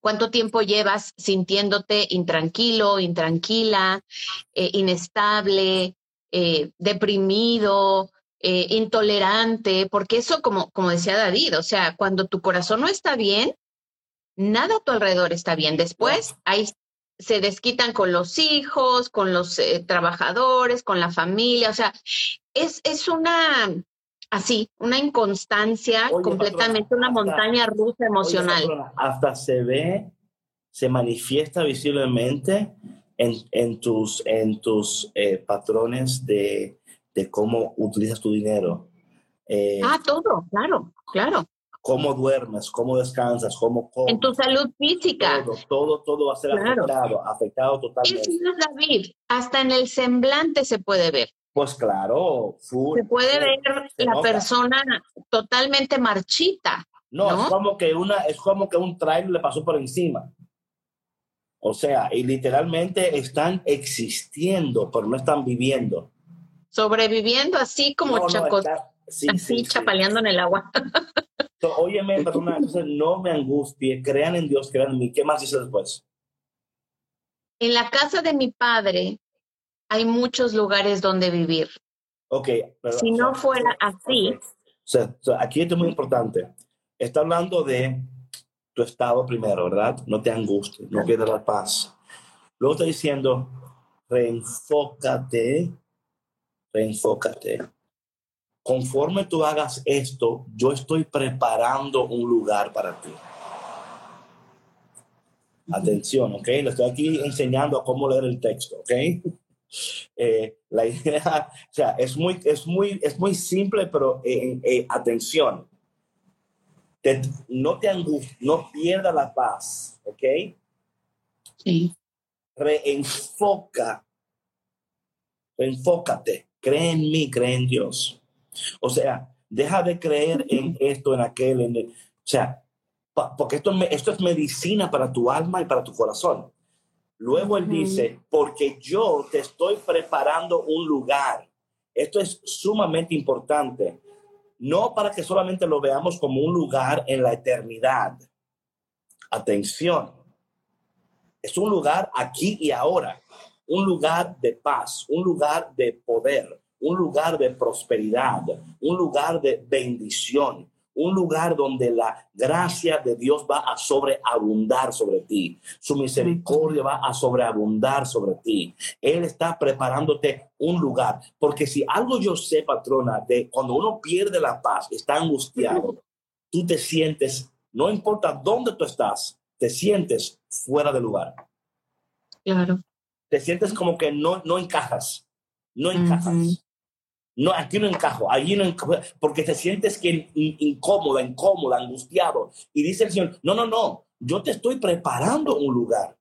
Speaker 3: ¿Cuánto tiempo llevas sintiéndote intranquilo, intranquila, eh, inestable, deprimido, eh, intolerante, porque eso, como, como decía David, o sea, cuando tu corazón no está bien, nada a tu alrededor está bien. Después, ahí se desquitan con los hijos, con los eh, trabajadores, con la familia, o sea, es, es una, así, una inconstancia, completamente una montaña rusa emocional.
Speaker 2: hasta se ve, se manifiesta visiblemente en, en tus, en tus eh, patrones de de cómo utilizas tu dinero.
Speaker 3: Eh, ah, todo, claro, claro.
Speaker 2: Cómo duermes, cómo descansas, cómo
Speaker 3: comes. En tu salud física.
Speaker 2: Todo, todo, todo va a ser afectado, afectado totalmente.
Speaker 3: Es David, hasta en el semblante se puede ver.
Speaker 2: Pues claro,
Speaker 3: se puede ver la persona totalmente marchita.
Speaker 2: No, es como que una, es como que un trailer le pasó por encima. O sea, y literalmente están existiendo, pero no están viviendo
Speaker 3: sobreviviendo así como chacos, así chapaleando en el agua.
Speaker 2: óyeme, perdona, no me angustie, crean en Dios, crean en mí. ¿Qué más dice después?
Speaker 3: En la casa de mi padre hay muchos lugares donde vivir.
Speaker 2: Ok.
Speaker 3: si no fuera así.
Speaker 2: aquí esto es muy importante. Está hablando de tu estado primero, ¿verdad? No te angusties, no pierdas la paz. Luego está diciendo, reenfócate reenfócate. Conforme tú hagas esto, yo estoy preparando un lugar para ti. Atención, ¿ok? Le estoy aquí enseñando a cómo leer el texto, ¿ok? Eh, la idea, o sea, es muy, es muy, es muy simple, pero eh, eh, atención. no te angusties, no pierda la paz, ¿ok?
Speaker 3: Sí.
Speaker 2: Reenfoca, reenfócate cree en mí, cree en Dios. O sea, deja de creer en esto, en aquel, en o sea, porque esto, esto es medicina para tu alma y para tu corazón. Luego él dice, porque yo te estoy preparando un lugar esto es sumamente importante, no para que solamente lo veamos como un lugar en la eternidad. Atención, es un lugar aquí y ahora, un lugar de paz, un lugar de poder, un lugar de prosperidad, un lugar de bendición, un lugar donde la gracia de Dios va a sobreabundar sobre ti, su misericordia va a sobreabundar sobre ti. Él está preparándote un lugar, porque si algo yo sé, patrona, de cuando uno pierde la paz, está angustiado, tú te sientes, no importa dónde tú estás, te sientes fuera de lugar.
Speaker 3: Claro.
Speaker 2: Te sientes como que no, no encajas, no encajas. No, aquí no encajo, allí no encajo, porque te sientes que incómoda, incómoda, angustiado. Y dice el Señor, no, no, no, yo te estoy preparando un lugar.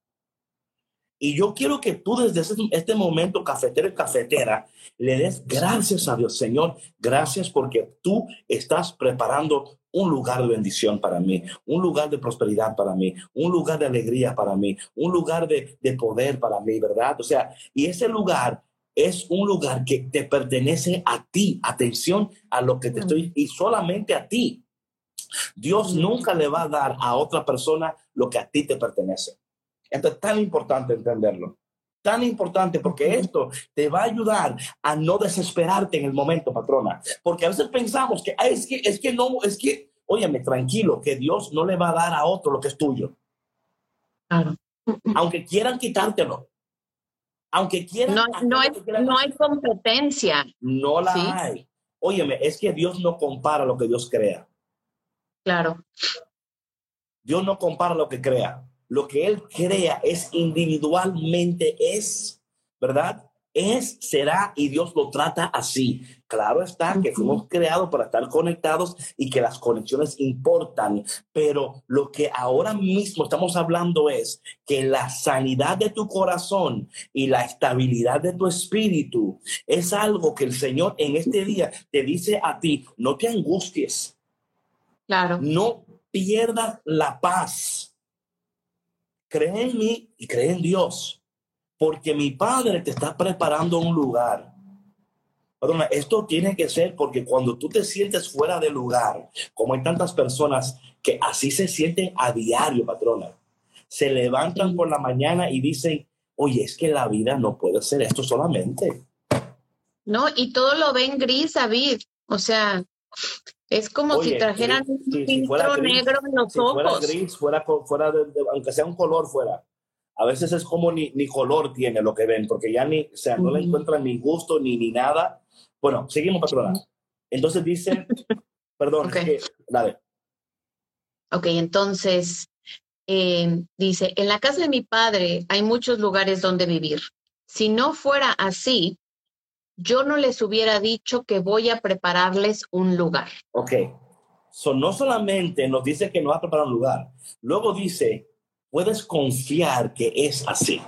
Speaker 2: Y yo quiero que tú desde este momento, cafetero y cafetera, le des gracias a Dios, Señor, gracias porque tú estás preparando un lugar de bendición para mí, un lugar de prosperidad para mí, un lugar de alegría para mí, un lugar de, de poder para mí, ¿verdad? O sea, y ese lugar es un lugar que te pertenece a ti. Atención a lo que te estoy y solamente a ti. Dios nunca le va a dar a otra persona lo que a ti te pertenece. Esto es tan importante entenderlo. Tan importante porque esto te va a ayudar a no desesperarte en el momento, patrona. Porque a veces pensamos que es que es que no, es que, óyeme, tranquilo, que Dios no le va a dar a otro lo que es tuyo. Aunque quieran quitártelo aunque quieran.
Speaker 3: No, no, hay, no hay competencia.
Speaker 2: No la hay. Óyeme, es que Dios no compara lo que Dios crea.
Speaker 3: Claro.
Speaker 2: Dios no compara lo que crea. Lo que Él crea es individualmente, es, ¿verdad? es, será y Dios lo trata así. Claro está que fuimos creados para estar conectados y que las conexiones importan, pero lo que ahora mismo estamos hablando es que la sanidad de tu corazón y la estabilidad de tu espíritu es algo que el Señor en este día te dice a ti, no te angusties.
Speaker 3: Claro.
Speaker 2: No pierdas la paz. Cree en mí y cree en Dios porque mi padre te está preparando un lugar. Perdona, esto tiene que ser porque cuando tú te sientes fuera de lugar, como hay tantas personas que así se sienten a diario, patrona, se levantan por la mañana y dicen, oye, es que la vida no puede ser esto solamente.
Speaker 3: No, y todo lo ven gris, David. O sea, es como si trajeran un filtro negro en los ojos.
Speaker 2: Fuera gris, fuera, fuera aunque sea un color fuera a veces es como ni, ni, color tiene lo que ven, porque ya ni, o sea, no le encuentran ni gusto ni, ni nada. Bueno, seguimos, patrona. Entonces dice, perdón, dale.
Speaker 3: Ok, entonces eh, dice, en la casa de mi padre hay muchos lugares donde vivir. Si no fuera así, yo no les hubiera dicho que voy a prepararles un lugar.
Speaker 2: Ok, so, no solamente nos dice que nos va a preparar un lugar, luego dice puedes confiar que es así.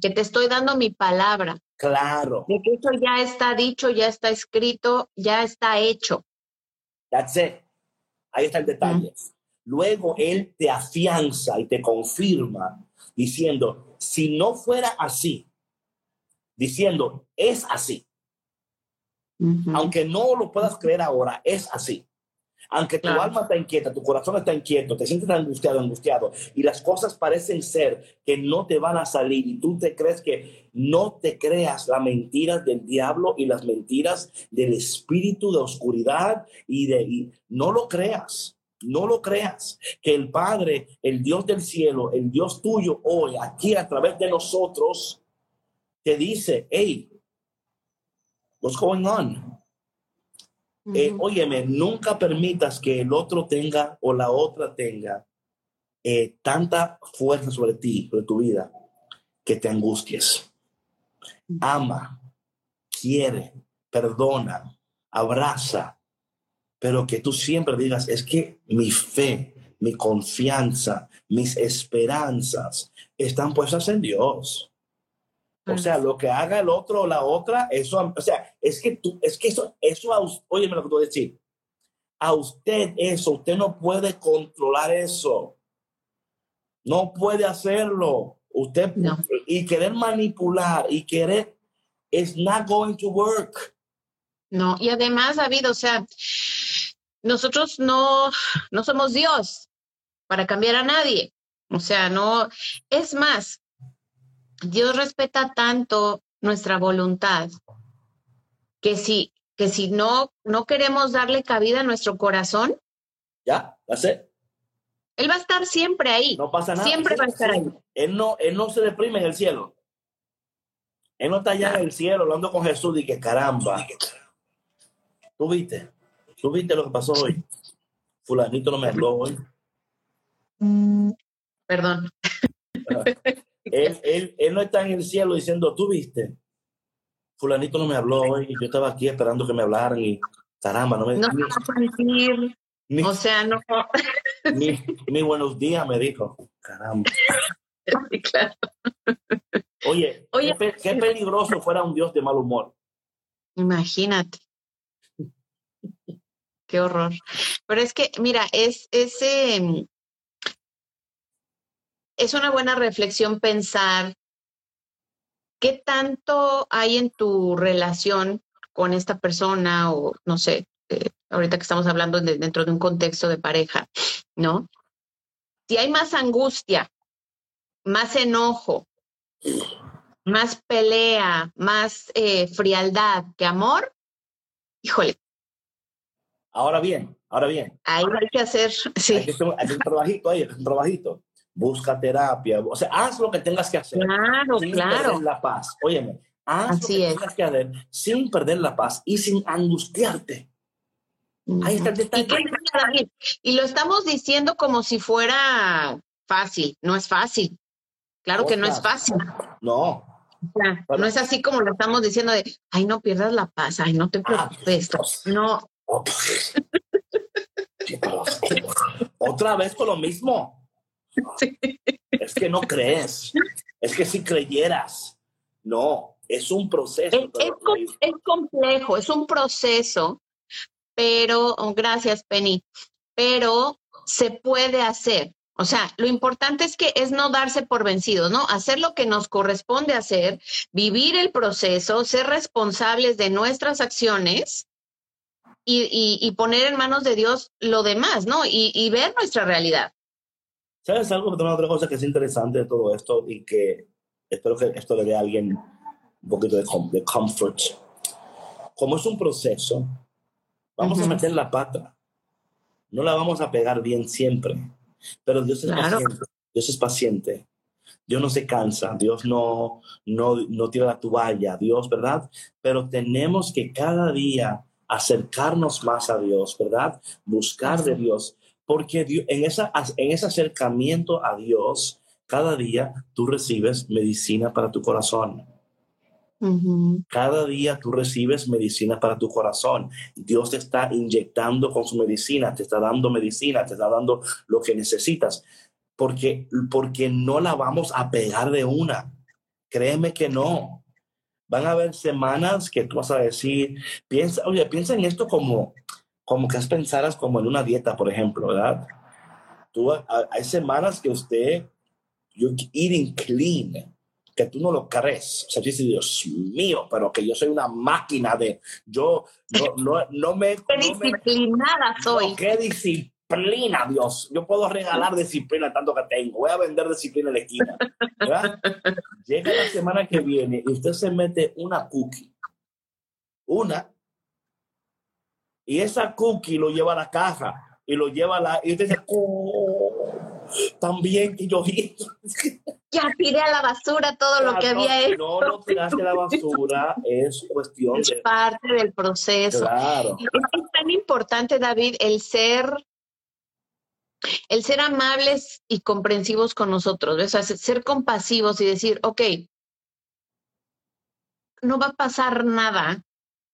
Speaker 3: Que te estoy dando mi palabra.
Speaker 2: Claro.
Speaker 3: De que eso ya está dicho, ya está escrito, ya está hecho.
Speaker 2: That's it. Ahí está el detalle. Luego él te afianza y te confirma diciendo, si no fuera así, diciendo, es así. Aunque no lo puedas creer ahora, es así. Aunque tu alma está inquieta, tu corazón está inquieto, te sientes angustiado, angustiado, y las cosas parecen ser que no te van a salir y tú te crees que no te creas las mentiras del diablo y las mentiras del espíritu de oscuridad y de no lo creas. No lo creas, que el Padre, el Dios del cielo, el Dios tuyo hoy, aquí a través de nosotros, te dice, hey, what's going on? Eh, óyeme, nunca permitas que el otro tenga o la otra tenga eh, tanta fuerza sobre ti, sobre tu vida, que te angusties. Ama, quiere, perdona, abraza, pero que tú siempre digas, es que mi fe, mi confianza, mis esperanzas están puestas en Dios. O sea, lo que haga el otro o la otra, eso, o sea, es que tú, es que eso, eso, a, óyeme lo que tú decir. A usted eso, usted no puede controlar eso. No puede hacerlo. Usted, y querer manipular y querer, it's not going to work.
Speaker 3: No, y además, David, o sea, nosotros no, no somos Dios para cambiar a nadie. O sea, no, es más, Dios respeta tanto nuestra voluntad que si, que si no, no queremos darle cabida a nuestro corazón,
Speaker 2: Ya, that's it.
Speaker 3: Él va a estar siempre ahí.
Speaker 2: No pasa nada.
Speaker 3: Siempre
Speaker 2: Sí,
Speaker 3: va a estar
Speaker 2: sí.
Speaker 3: ahí.
Speaker 2: Él no, él no se deprime en el cielo. Él no está allá en el cielo hablando con Jesús y que caramba. ¿Tú viste? ¿Tú viste lo que pasó hoy? Fulanito no me habló hoy.
Speaker 3: Perdón.
Speaker 2: Él, él, él no está en el cielo diciendo, ¿tú viste? Fulanito no me habló hoy. Yo estaba aquí esperando que me hablaran y caramba, no me
Speaker 3: No
Speaker 2: ni,
Speaker 3: a sentir,
Speaker 2: ni-
Speaker 3: o sea, no.
Speaker 2: ni- ni buenos días me dijo. Caramba.
Speaker 3: Sí, claro.
Speaker 2: Oye,
Speaker 3: Oye.
Speaker 2: qué, qué peligroso fuera un Dios de mal humor.
Speaker 3: Imagínate. Qué horror. Pero es que, mira, es, es, em, es una buena reflexión pensar qué tanto hay en tu relación con esta persona o no sé, eh, ahorita que estamos hablando de- dentro de un contexto de pareja, ¿no? Si hay más angustia, más enojo, más pelea, más eh, frialdad que amor, híjole,
Speaker 2: Ahora bien, ahora bien,
Speaker 3: ahí hay que hacer,
Speaker 2: hay, que
Speaker 3: sí,
Speaker 2: hacer, un- hay que hacer un trabajito ahí, un trabajito. Busca terapia, o sea, haz lo que tengas que hacer.
Speaker 3: claro,
Speaker 2: sin
Speaker 3: claro,
Speaker 2: perder la paz. Óyeme, haz
Speaker 3: Así
Speaker 2: lo que
Speaker 3: es.
Speaker 2: tengas que hacer sin perder la paz y sin angustiarte. Ahí está el
Speaker 3: ¿Y,
Speaker 2: detalle.
Speaker 3: y lo estamos diciendo como si fuera fácil, no es fácil. Claro que no es fácil.
Speaker 2: No.
Speaker 3: No es así como lo estamos diciendo de, ay, no pierdas la paz, ay, no te
Speaker 2: Ah,
Speaker 3: preocupes.
Speaker 2: Dios.
Speaker 3: No,
Speaker 2: Oh, Otra vez con lo mismo.
Speaker 3: Sí.
Speaker 2: Es que no crees. Es que si creyeras. No, es un proceso.
Speaker 3: es, es com- es complejo, es un proceso, pero, oh, gracias, Penny, pero se puede hacer. O sea, lo importante es que es no darse por vencidos, ¿no? Hacer lo que nos corresponde hacer, vivir el proceso, ser responsables de nuestras acciones y, y- y poner en manos de Dios lo demás, ¿no? Y, y ver nuestra realidad.
Speaker 2: ¿Sabes algo? Otra cosa que es interesante de todo esto y que espero que esto le dé a alguien un poquito de, com- de comfort. Como es un proceso, vamos a
Speaker 3: Ujú.
Speaker 2: meter la pata. No la vamos a pegar bien siempre. Pero Dios es
Speaker 3: Claro.
Speaker 2: paciente. Dios es paciente. Dios no se cansa. Dios no, no, no tira la toalla. Dios, ¿verdad? Pero tenemos que cada día acercarnos más a Dios, ¿verdad? Buscar de Dios. Porque Dios- en, esa, en ese acercamiento a Dios, cada día tú recibes medicina para tu corazón. Cada día tú recibes medicina para tu corazón. Dios te está inyectando con su medicina, te está dando medicina, te está dando lo que necesitas. Porque, porque no la vamos a pegar de una. Créeme que no. Van a haber semanas que tú vas a decir, piensa, oye, piensa en esto como, como que pensaras como en una dieta, por ejemplo, ¿verdad? Tú, hay semanas que usted, you're eating clean, que tú no lo crees. O sea, dices, Dios mío, pero que yo soy una máquina de, yo no, no, no me...
Speaker 3: Qué
Speaker 2: no me-
Speaker 3: disciplinada soy.
Speaker 2: no, qué disciplina, Dios. Yo puedo regalar disciplina tanto que tengo. Voy a vender disciplina en la esquina. ¿verdad? Llega la semana que viene y usted se mete una cookie. Una. Y esa cookie lo lleva a la caja y lo lleva a la. Y usted dice, "Oh, también que yo hice.
Speaker 3: Ya tiré a la basura todo lo que había hecho.
Speaker 2: No lo tiraste a la basura, es cuestión
Speaker 3: Es
Speaker 2: de.
Speaker 3: parte del proceso.
Speaker 2: Claro.
Speaker 3: Es es tan importante, David, el ser, el ser amables y comprensivos con nosotros, ¿ves? O sea, ser compasivos y decir, ok, no va a pasar nada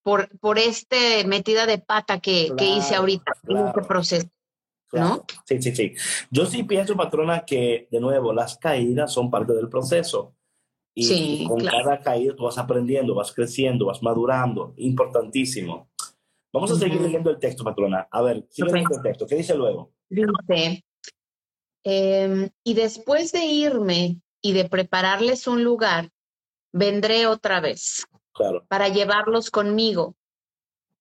Speaker 3: por, por este metida de pata que, que hice
Speaker 2: Claro,
Speaker 3: ahorita en este
Speaker 2: claro.
Speaker 3: proceso.
Speaker 2: Claro.
Speaker 3: ¿No?
Speaker 2: Sí, sí, sí. Yo sí pienso, patrona, que de nuevo las caídas son parte del proceso. Y
Speaker 3: Sí,
Speaker 2: con
Speaker 3: claro.
Speaker 2: cada caída tú vas aprendiendo, vas creciendo, vas madurando. Importantísimo. Vamos a seguir leyendo el texto, patrona. A ver, sigue
Speaker 3: Ok.
Speaker 2: leyendo el texto. ¿Qué dice luego?
Speaker 3: Dice, em, y después de irme y de prepararles un lugar, vendré otra vez.
Speaker 2: Claro.
Speaker 3: para llevarlos conmigo,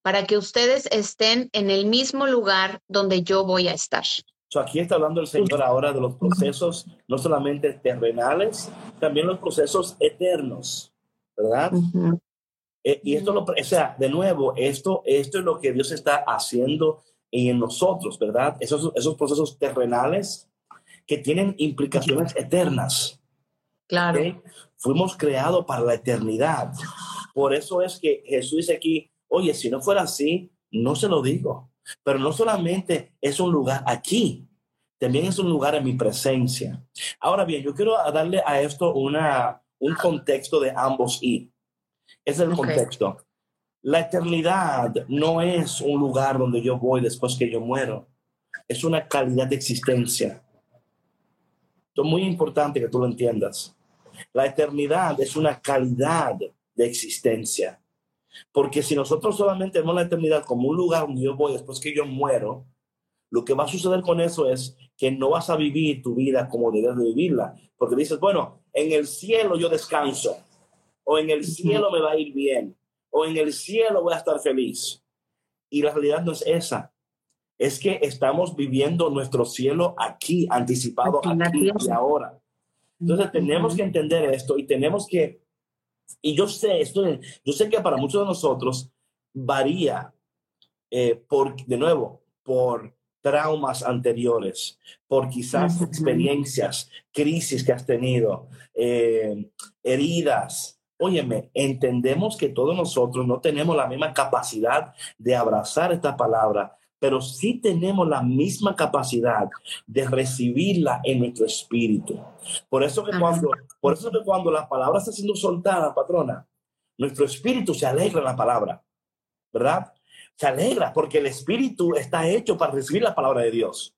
Speaker 3: para que ustedes estén en el mismo lugar donde yo voy a estar.
Speaker 2: So, aquí está hablando el Señor ahora de los procesos, no solamente terrenales, también los procesos eternos, ¿verdad? Eh, y esto, lo, o sea, de nuevo, esto, esto es lo que Dios está haciendo en nosotros, ¿verdad? Esos, esos procesos terrenales que tienen implicaciones eternas.
Speaker 3: Claro.
Speaker 2: Fuimos creados para la eternidad. Por eso es que Jesús dice aquí, oye, si no fuera así, no se lo digo. Pero no solamente es un lugar aquí, también es un lugar en mi presencia. Ahora bien, yo quiero darle a esto una, un contexto de ambos y. Ese es el contexto. La eternidad no es un lugar donde yo voy después que yo muero. Es una calidad de existencia. Esto es muy importante que tú lo entiendas. La eternidad es una calidad de existencia. Porque si nosotros solamente vemos la eternidad como un lugar donde yo voy después que yo muero, lo que va a suceder con eso es que no vas a vivir tu vida como debes de vivirla. Porque dices, bueno, en el cielo yo descanso, o en el cielo me va a ir bien, o en el cielo voy a estar feliz. Y la realidad no es esa. Es que estamos viviendo nuestro cielo aquí, anticipado
Speaker 3: Aquí
Speaker 2: aquí y ahora. Entonces tenemos que entender esto y tenemos que, y yo sé, esto, yo sé que para muchos de nosotros varía eh, por, de nuevo, por traumas anteriores, por quizás experiencias, crisis que has tenido, eh, heridas. Óyeme, entendemos que todos nosotros no tenemos la misma capacidad de abrazar esta palabra, pero sí tenemos la misma capacidad de recibirla en nuestro espíritu. Por eso que
Speaker 3: Ajá.
Speaker 2: cuando, por eso que cuando la palabra está siendo soltada, patrona, nuestro espíritu se alegra en la palabra, ¿verdad? Se alegra porque el espíritu está hecho para recibir la palabra de Dios.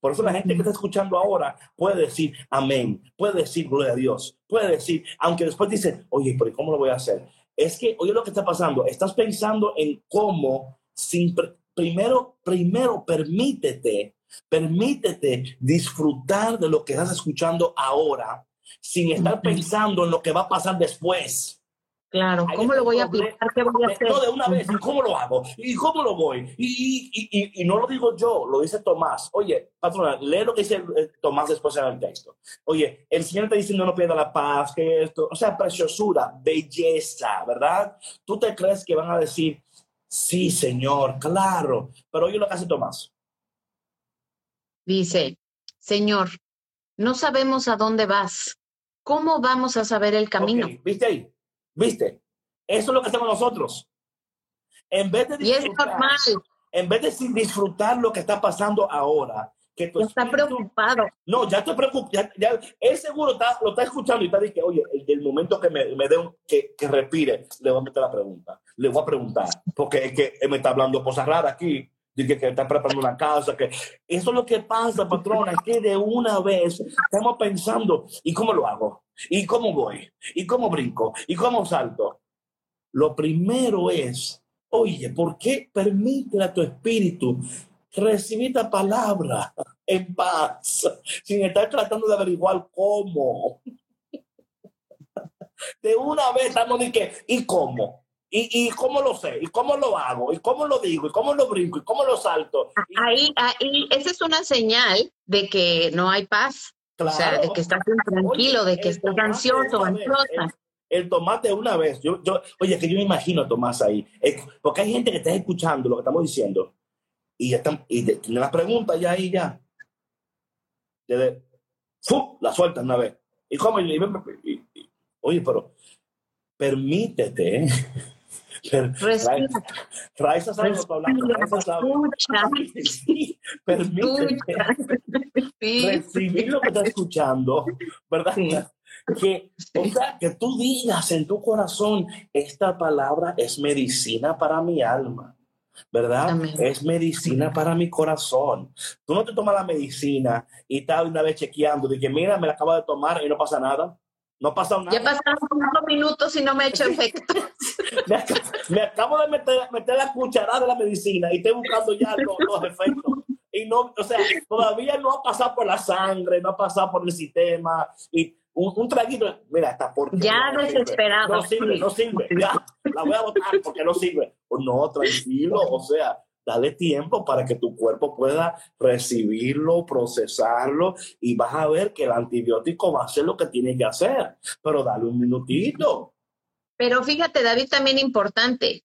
Speaker 2: Por eso la gente que está escuchando ahora puede decir amén, puede decir gloria a Dios, puede decir, aunque después dice, oye, pero ¿cómo lo voy a hacer? Es que, oye, lo que está pasando, estás pensando en cómo, sin, primero, primero permítete, permítete disfrutar de lo que estás escuchando ahora, sin estar pensando en lo que va a pasar después.
Speaker 3: Claro.
Speaker 2: Ahí
Speaker 3: ¿Cómo lo voy a
Speaker 2: problema.
Speaker 3: aplicar? ¿Qué voy a hacer?
Speaker 2: No, de una vez, ¿y cómo lo hago? ¿Y cómo lo voy? Y, y, y, y no lo digo yo, lo dice Tomás. Oye, patrona, lee lo que dice eh, Tomás después en el texto. Oye, el Señor te dice no, no pierda la paz, que esto, o sea, preciosura, belleza, ¿verdad? Tú te crees que van a decir, sí, Señor, claro, pero oye lo que hace Tomás.
Speaker 3: Dice, Señor, no sabemos a dónde vas. ¿Cómo vamos a saber el camino?
Speaker 2: ¿Viste ahí? ¿Viste? Eso es lo que hacemos nosotros. En vez de
Speaker 3: Y es
Speaker 2: disfrutar,
Speaker 3: normal,
Speaker 2: en vez de disfrutar lo que está pasando ahora, que tu
Speaker 3: está
Speaker 2: espíritu-
Speaker 3: preocupado.
Speaker 2: No, ya estoy preocupado. Ya, ya- él seguro está, lo está escuchando y está diciendo, oye, el, el momento que me, me dé un, que, que respire, le voy a meter la pregunta. Le voy a preguntar, porque es que él me está hablando cosas raras aquí. Dice que está preparando una casa, que eso es lo que pasa, patrona, es que de una vez estamos pensando, ¿y cómo lo hago? ¿Y cómo voy? ¿Y cómo brinco? ¿Y cómo salto? Lo primero es, oye, ¿por qué permite a tu espíritu recibir esta palabra en paz, sin estar tratando de averiguar cómo? De una vez estamos de que, ¿y cómo? ¿Y, ¿Y cómo lo sé? ¿Y cómo lo hago? ¿Y cómo lo digo? ¿Y cómo lo brinco? ¿Y cómo lo salto?
Speaker 3: Ahí, ahí, esa es una señal de que no hay paz. O sea, de
Speaker 2: claro.
Speaker 3: que estás intranquilo,
Speaker 2: Oye,
Speaker 3: de que estás ansioso ansiosa.
Speaker 2: El, el tomate una vez. Yo, yo, oye, que yo me imagino a Tomás ahí. Eh, porque hay gente que está escuchando lo que estamos diciendo y, ya están, y de- tiene las preguntas ya ahí ya. Desde. La sueltan una vez. ¿Y cómo? Y- y- oye, pero permítete. ¿eh? Per- hablando.
Speaker 3: Respira,
Speaker 2: Raiza sabe.
Speaker 3: escucha.
Speaker 2: Sí, permítete
Speaker 3: Sí,
Speaker 2: recibir lo que está escuchando, ¿verdad?
Speaker 3: Sí.
Speaker 2: Que, o sea, que tú digas en tu corazón, esta palabra es medicina para mi alma, ¿verdad?
Speaker 3: Amén.
Speaker 2: Es medicina para mi corazón. Tú no te tomas la medicina y estás una vez chequeando de que, mira, me la acabo de tomar y no pasa nada. No pasa nada.
Speaker 3: Ya pasaron cinco minutos y no me ha hecho efecto.
Speaker 2: me, acabo, me acabo de meter, meter la cucharada de la medicina y estoy buscando ya los, los efectos. Y no, o sea, todavía no ha pasado por la sangre, no ha pasado por el sistema. Y un, traguito, mira, está por
Speaker 3: Ya desesperado.
Speaker 2: No sirve, no sirve, ya, la voy a botar porque no sirve. No, tranquilo, o sea, dale tiempo para que tu cuerpo pueda recibirlo, procesarlo y vas a ver que el antibiótico va a hacer lo que tiene que hacer, pero dale un minutito.
Speaker 3: Pero fíjate, David, también importante,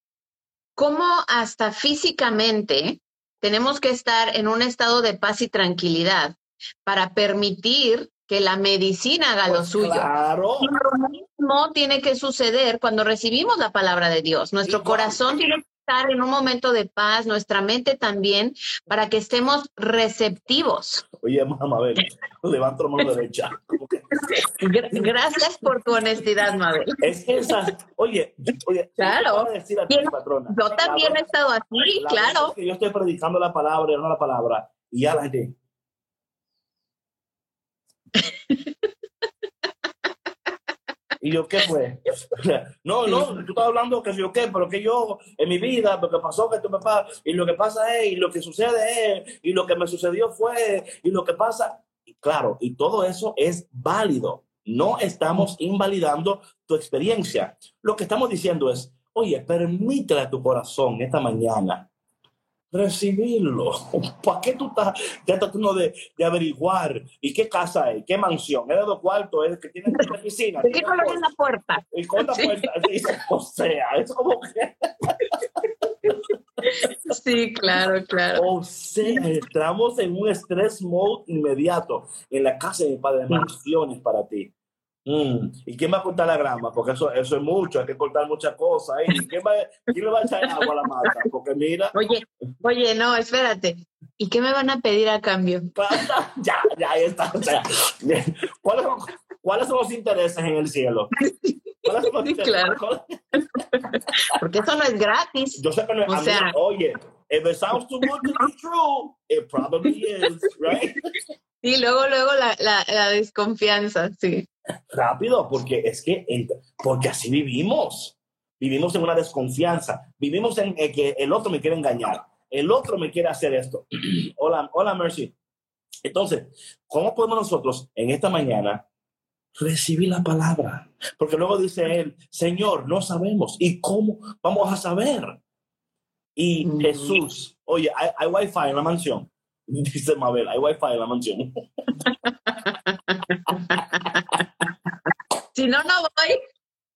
Speaker 3: cómo hasta físicamente tenemos que estar en un estado de paz y tranquilidad para permitir que la medicina haga lo pues suyo.
Speaker 2: Claro.
Speaker 3: lo mismo tiene que suceder cuando recibimos la palabra de Dios. Nuestro corazón tiene que estar en un momento de paz, nuestra mente también, para que estemos receptivos.
Speaker 2: Oye, Mabel, levanto la mano derecha.
Speaker 3: Gracias por tu honestidad, Mabel.
Speaker 2: Es que esa, oye, oye,
Speaker 3: claro. yo también he estado así, claro.
Speaker 2: que yo estoy predicando la palabra, no la palabra, y ya la gente, Y yo, ¿qué fue? no, no, tú estás hablando que yo qué, pero que yo en mi vida, lo que pasó que tu papá, y lo que pasa es, y lo que sucede es, y lo que me sucedió fue, y lo que pasa, claro, y todo eso es válido. No estamos invalidando tu experiencia. Lo que estamos diciendo es, oye, permítele a tu corazón esta mañana recibirlo. ¿Para qué tú estás ya tratando de, de, averiguar? ¿Y qué casa es? ¿Qué mansión? ¿Es de dos cuartos? ¿Es que tiene una piscina?
Speaker 3: ¿De qué color es la puerta?
Speaker 2: ¿Y con la puerta? o sea, es como que...
Speaker 3: Sí, claro, claro.
Speaker 2: O sea, entramos en un estrés mode inmediato en la casa de mi padre, mansiones para ti. Mm. ¿Y quién va a cortar la grama? Porque eso, eso es mucho, hay que cortar muchas cosas. ¿Y quién, va, quién le va a echar agua a la mata? Porque mira.
Speaker 3: Oye, oye, no, espérate. ¿Y qué me van a pedir a cambio?
Speaker 2: ya, ya, ahí está. O sea, ¿cuáles, son, ¿cuáles, son, los intereses en el cielo?
Speaker 3: ¿Cuáles son los intereses? Claro. Porque eso no es gratis.
Speaker 2: Yo sé que no es. O sea, oye, if it sounds too good to be true, it probably is, right?
Speaker 3: Sí, luego, luego la, la, la desconfianza, sí
Speaker 2: rápido, porque es que, porque así vivimos. Vivimos en una desconfianza, vivimos en que el otro me quiere engañar, el otro me quiere hacer esto. hola, hola, Mercy. Entonces, ¿cómo podemos nosotros en esta mañana recibir la palabra? Porque luego dice él, Señor, no sabemos. ¿Y cómo vamos a saber? Y Jesús, oye, hay, hay wifi en la mansión. Dice Mabel, hay wifi en la mansión.
Speaker 3: Si no, no voy.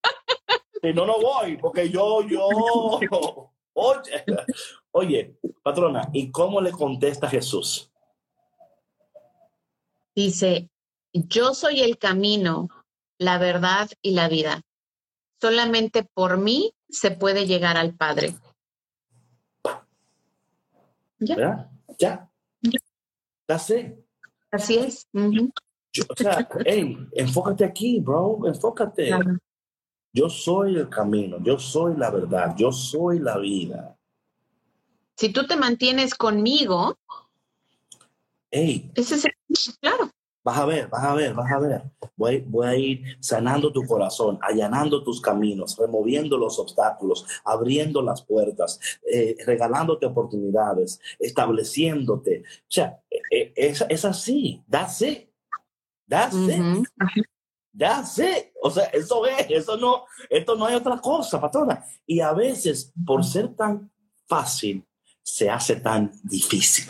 Speaker 2: Si no, no voy, porque yo, yo. Oye, oye, patrona, ¿y cómo le contesta Jesús?
Speaker 3: Dice, yo soy el camino, la verdad y la vida. Solamente por mí se puede llegar al Padre.
Speaker 2: Ya. Ya.
Speaker 3: Así es
Speaker 2: o sea, hey, enfócate aquí, bro, enfócate. Yo soy el camino, yo soy la verdad, yo soy la vida.
Speaker 3: Si tú te mantienes conmigo,
Speaker 2: hey,
Speaker 3: ese es el, claro.
Speaker 2: Vas a ver, vas a ver, vas a ver. Voy, voy a ir sanando tu corazón, allanando tus caminos, removiendo los obstáculos, abriendo las puertas, eh, regalándote oportunidades, estableciéndote. O sea, eh, eh, es, es así, that's it. That's it. That's it. O sea, eso es, eso no, esto no hay otra cosa, patrona. Y a veces, por ser tan fácil, se hace tan difícil.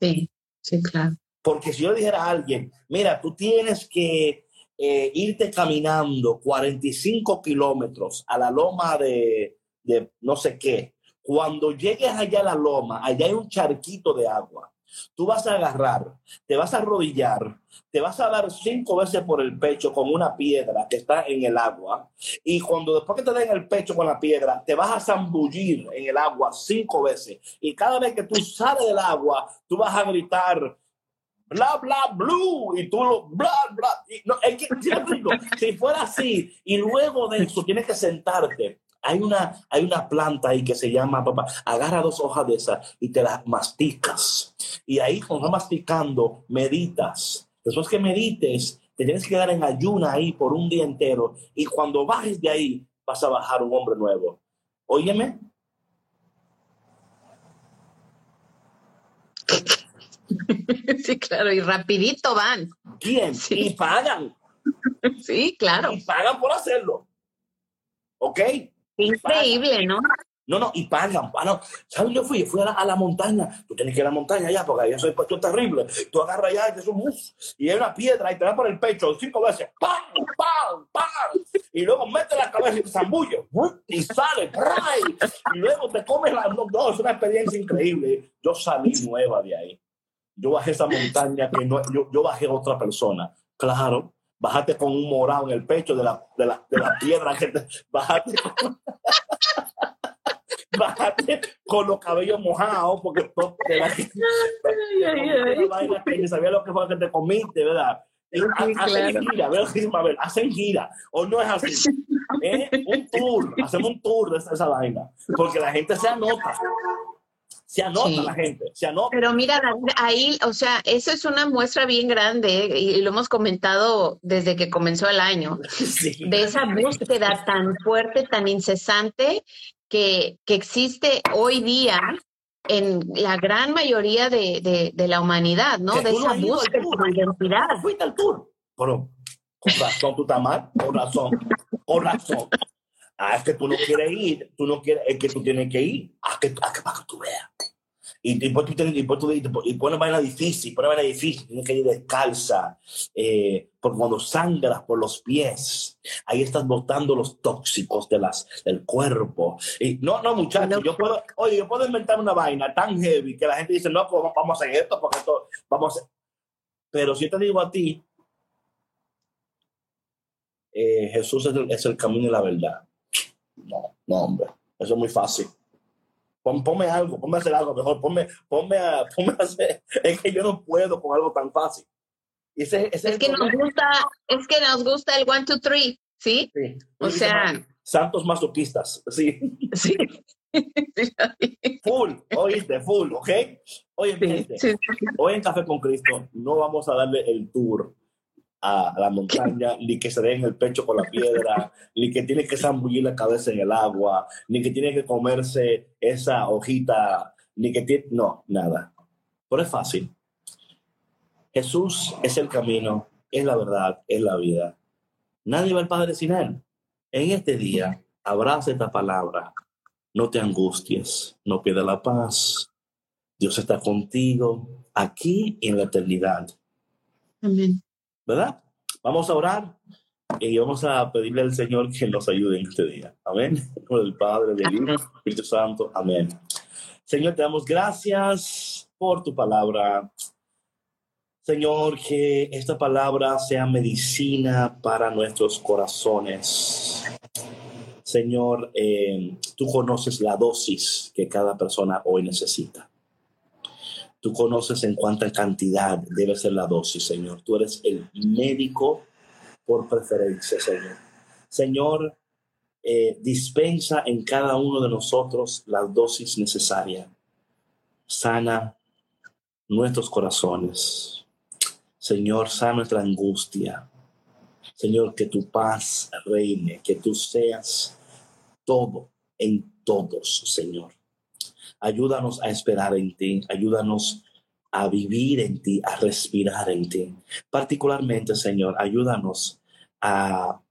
Speaker 3: Sí, sí, claro.
Speaker 2: Porque si yo dijera a alguien, mira, tú tienes que eh, irte caminando 45 kilómetros a la loma de, de no sé qué, cuando llegues allá a la loma, allá hay un charquito de agua Tú vas a agarrar, te vas a arrodillar, te vas a dar cinco veces por el pecho con una piedra que está en el agua y cuando después que te den el pecho con la piedra, te vas a zambullir en el agua cinco veces y cada vez que tú sales del agua, tú vas a gritar bla bla blue y tú lo bla bla no, es que, si fuera así y luego de eso tienes que sentarte hay una, hay una planta ahí que se llama, papá, agarra dos hojas de esas y te las masticas. Y ahí cuando vas masticando, meditas. Después que medites, te tienes que quedar en ayuna ahí por un día entero. Y cuando bajes de ahí, vas a bajar un hombre nuevo. Óyeme.
Speaker 3: Sí, claro, y rapidito van.
Speaker 2: ¿Quién? Sí. Y pagan.
Speaker 3: Sí, claro.
Speaker 2: Y pagan por hacerlo. ¿Ok?
Speaker 3: Increíble, ¿no?
Speaker 2: No, no, y pagan. Bueno, ¿sabes? Yo fui, fui a la, montaña. Tú tienes que ir a la montaña allá, porque allá soy puesto terrible. Tú agarras allá y te y hay una piedra y te da por el pecho cinco veces. ¡Pam! ¡Pam! ¡Pam! Y luego mete la cabeza y te zambullo. Y sale. Y luego te comes la. No, es una experiencia increíble. Yo salí nueva de ahí. Yo bajé esa montaña que no, yo, yo bajé a otra persona. Claro, bájate con un morado en el pecho de la, de la, de la piedra que te, bájate con, bájate con los cabellos mojados porque de la, vaina que ni sabía lo que fue que te comiste, ¿verdad? hacen gira, a ver, hacen gira, o no es así. ¿Eh? Un tour, hacemos un tour de esa, esa vaina, porque la gente se anota se anota la gente, se anota.
Speaker 3: Pero mira, ahí, o sea, eso es una muestra bien grande y lo hemos comentado desde que comenzó el año, de esa búsqueda tan fuerte, tan incesante que, que, existe hoy día en la gran mayoría de, de, la humanidad, ¿no? De esa búsqueda de identidad.
Speaker 2: Fuiste al tour. Pero, con razón tú estás mal, con razón, con razón. Ah, es que tú no quieres ir, tú no quieres, es que tú tienes que ir, a que, a que para que tú veas. Y, y, tienes, y, tú, y, pones vaina difícil, pones vaina difícil, tienes que ir descalza, eh, porque cuando sangras por los pies, ahí estás botando los tóxicos de las, del cuerpo. Y no, no, muchachos, yo puedo, oye, yo puedo inventar una vaina tan heavy que la gente dice, no, pues vamos a hacer esto, porque esto, vamos a hacer. Pero si te digo a ti, eh, Jesús es el, es el camino y la verdad. No, no, hombre, eso es muy fácil. Ponme algo, ponme a hacer algo mejor, ponme, ponme, a, ponme a hacer. Es que yo no puedo con algo tan fácil.
Speaker 3: Ese, ese es, que nos gusta, es que nos gusta el one, two, three, ¿sí? sí. O sea.
Speaker 2: Santos masoquistas, sí.
Speaker 3: Sí.
Speaker 2: full, oíste, full, ¿ok? Oye, gente, hoy en Café con Cristo no vamos a darle el tour a la montaña, ni que se dé en el pecho con la piedra, ni que tiene que zambullir la cabeza en el agua, ni que tiene que comerse esa hojita, ni que tiene... No, nada. Pero es fácil. Jesús es el camino, es la verdad, es la vida. Nadie va al Padre sin Él. En este día, abraza esta palabra. No te angusties, no pierdas la paz. Dios está contigo aquí y en la eternidad.
Speaker 3: Amén.
Speaker 2: ¿Verdad? Vamos a orar y vamos a pedirle al Señor que nos ayude en este día. Amén. Con el Padre, del Hijo, Espíritu Santo. Amén. Señor, te damos gracias por tu palabra. Señor, que esta palabra sea medicina para nuestros corazones. Señor, eh, tú conoces la dosis que cada persona hoy necesita. Tú conoces en cuánta cantidad debe ser la dosis, Señor. Tú eres el médico por preferencia, Señor. Señor, eh, dispensa en cada uno de nosotros la dosis necesaria. Sana nuestros corazones. Señor, sana nuestra angustia. Señor, que tu paz reine, que tú seas todo en todos, Señor. Ayúdanos a esperar en ti, ayúdanos a vivir en ti, a respirar en ti. Particularmente, Señor, ayúdanos a,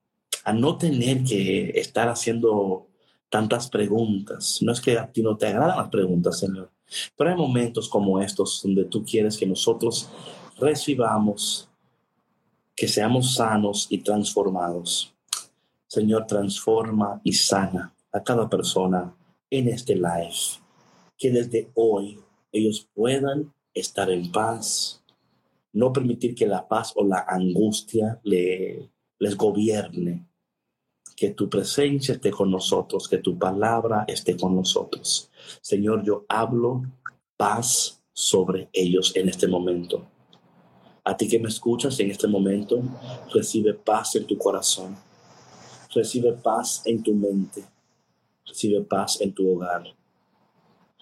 Speaker 2: no tener que estar haciendo tantas preguntas. No es que a ti no te agradan las preguntas, Señor, pero hay momentos como estos donde tú quieres que nosotros recibamos, que seamos sanos y transformados. Señor, transforma y sana a cada persona en este live que desde hoy ellos puedan estar en paz, no permitir que la paz o la angustia le, les gobierne, que tu presencia esté con nosotros, que tu palabra esté con nosotros. Señor, yo hablo paz sobre ellos en este momento. A ti que me escuchas en este momento, recibe paz en tu corazón, recibe paz en tu mente, recibe paz en tu hogar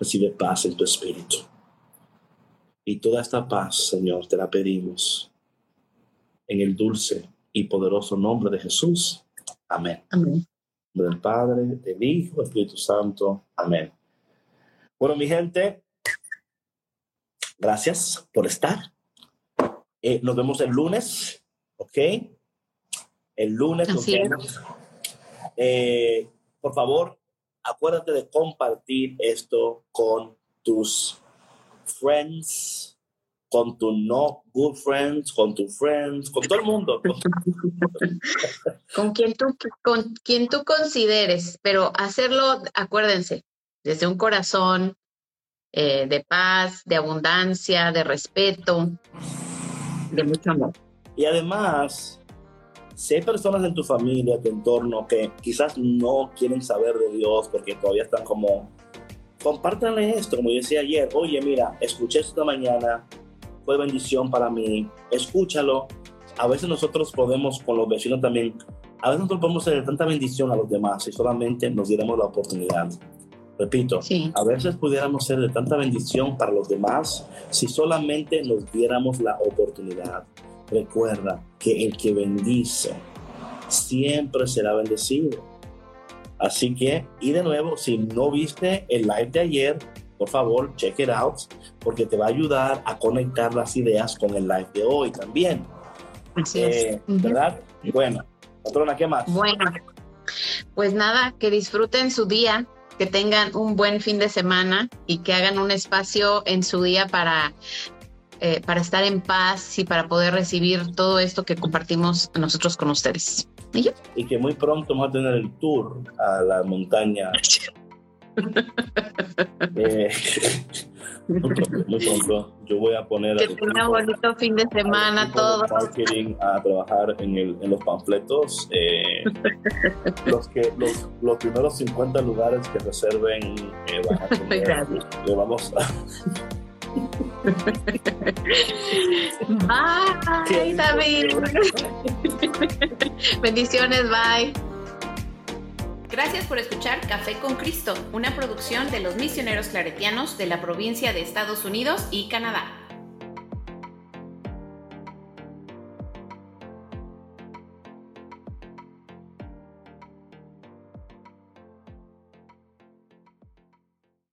Speaker 2: Recibe paz en tu espíritu. Y toda esta paz, Señor, te la pedimos en el dulce y poderoso nombre de Jesús. Amén.
Speaker 3: Amén.
Speaker 2: Del Padre, del Hijo, del Espíritu Santo. Amén. Bueno, mi gente, gracias por estar. Eh, nos vemos el lunes, ¿ok? El lunes nos vemos. Eh, por favor, acuérdate de compartir esto con tus friends, con tu no good friends, con tus friends, con todo el mundo.
Speaker 3: con quien tú, con quien tú consideres, pero hacerlo, acuérdense, desde un corazón eh, de paz, de abundancia, de respeto, de mucho amor.
Speaker 2: Y además, si hay personas en tu familia, tu entorno, que quizás no quieren saber de Dios porque todavía están como, compártanle esto, como yo decía ayer, oye, mira, escuché esta mañana, fue bendición para mí, escúchalo. A veces nosotros podemos, con los vecinos también, a veces nosotros podemos hacer tanta bendición a los demás si solamente nos diéramos la oportunidad. Repito, a veces pudiéramos ser de tanta bendición para los demás si solamente nos diéramos la oportunidad. Recuerda que el que bendice siempre será bendecido. Así que, y de nuevo, si no viste el live de ayer, por favor, check it out, porque te va a ayudar a conectar las ideas con el live de hoy también.
Speaker 3: Así es.
Speaker 2: Eh, ¿Verdad? Bueno, patrona, ¿qué más?
Speaker 3: Bueno, pues nada, que disfruten su día, que tengan un buen fin de semana y que hagan un espacio en su día para eh, para estar en paz y para poder recibir todo esto que compartimos nosotros con ustedes.
Speaker 2: ¿Y, que muy pronto vamos a tener el tour a la montaña. Eh, muy, pronto, Yo voy a poner.
Speaker 3: Que un bonito fin de semana todo.
Speaker 2: Marketing a trabajar en, el, en los panfletos. Eh, los, que, los, los, primeros 50 lugares que reserven van a tener, le vamos a.
Speaker 3: Bye, David. Bendiciones, bye.
Speaker 4: Gracias por escuchar Café con Cristo, una producción de los misioneros claretianos de la provincia de Estados Unidos y Canadá.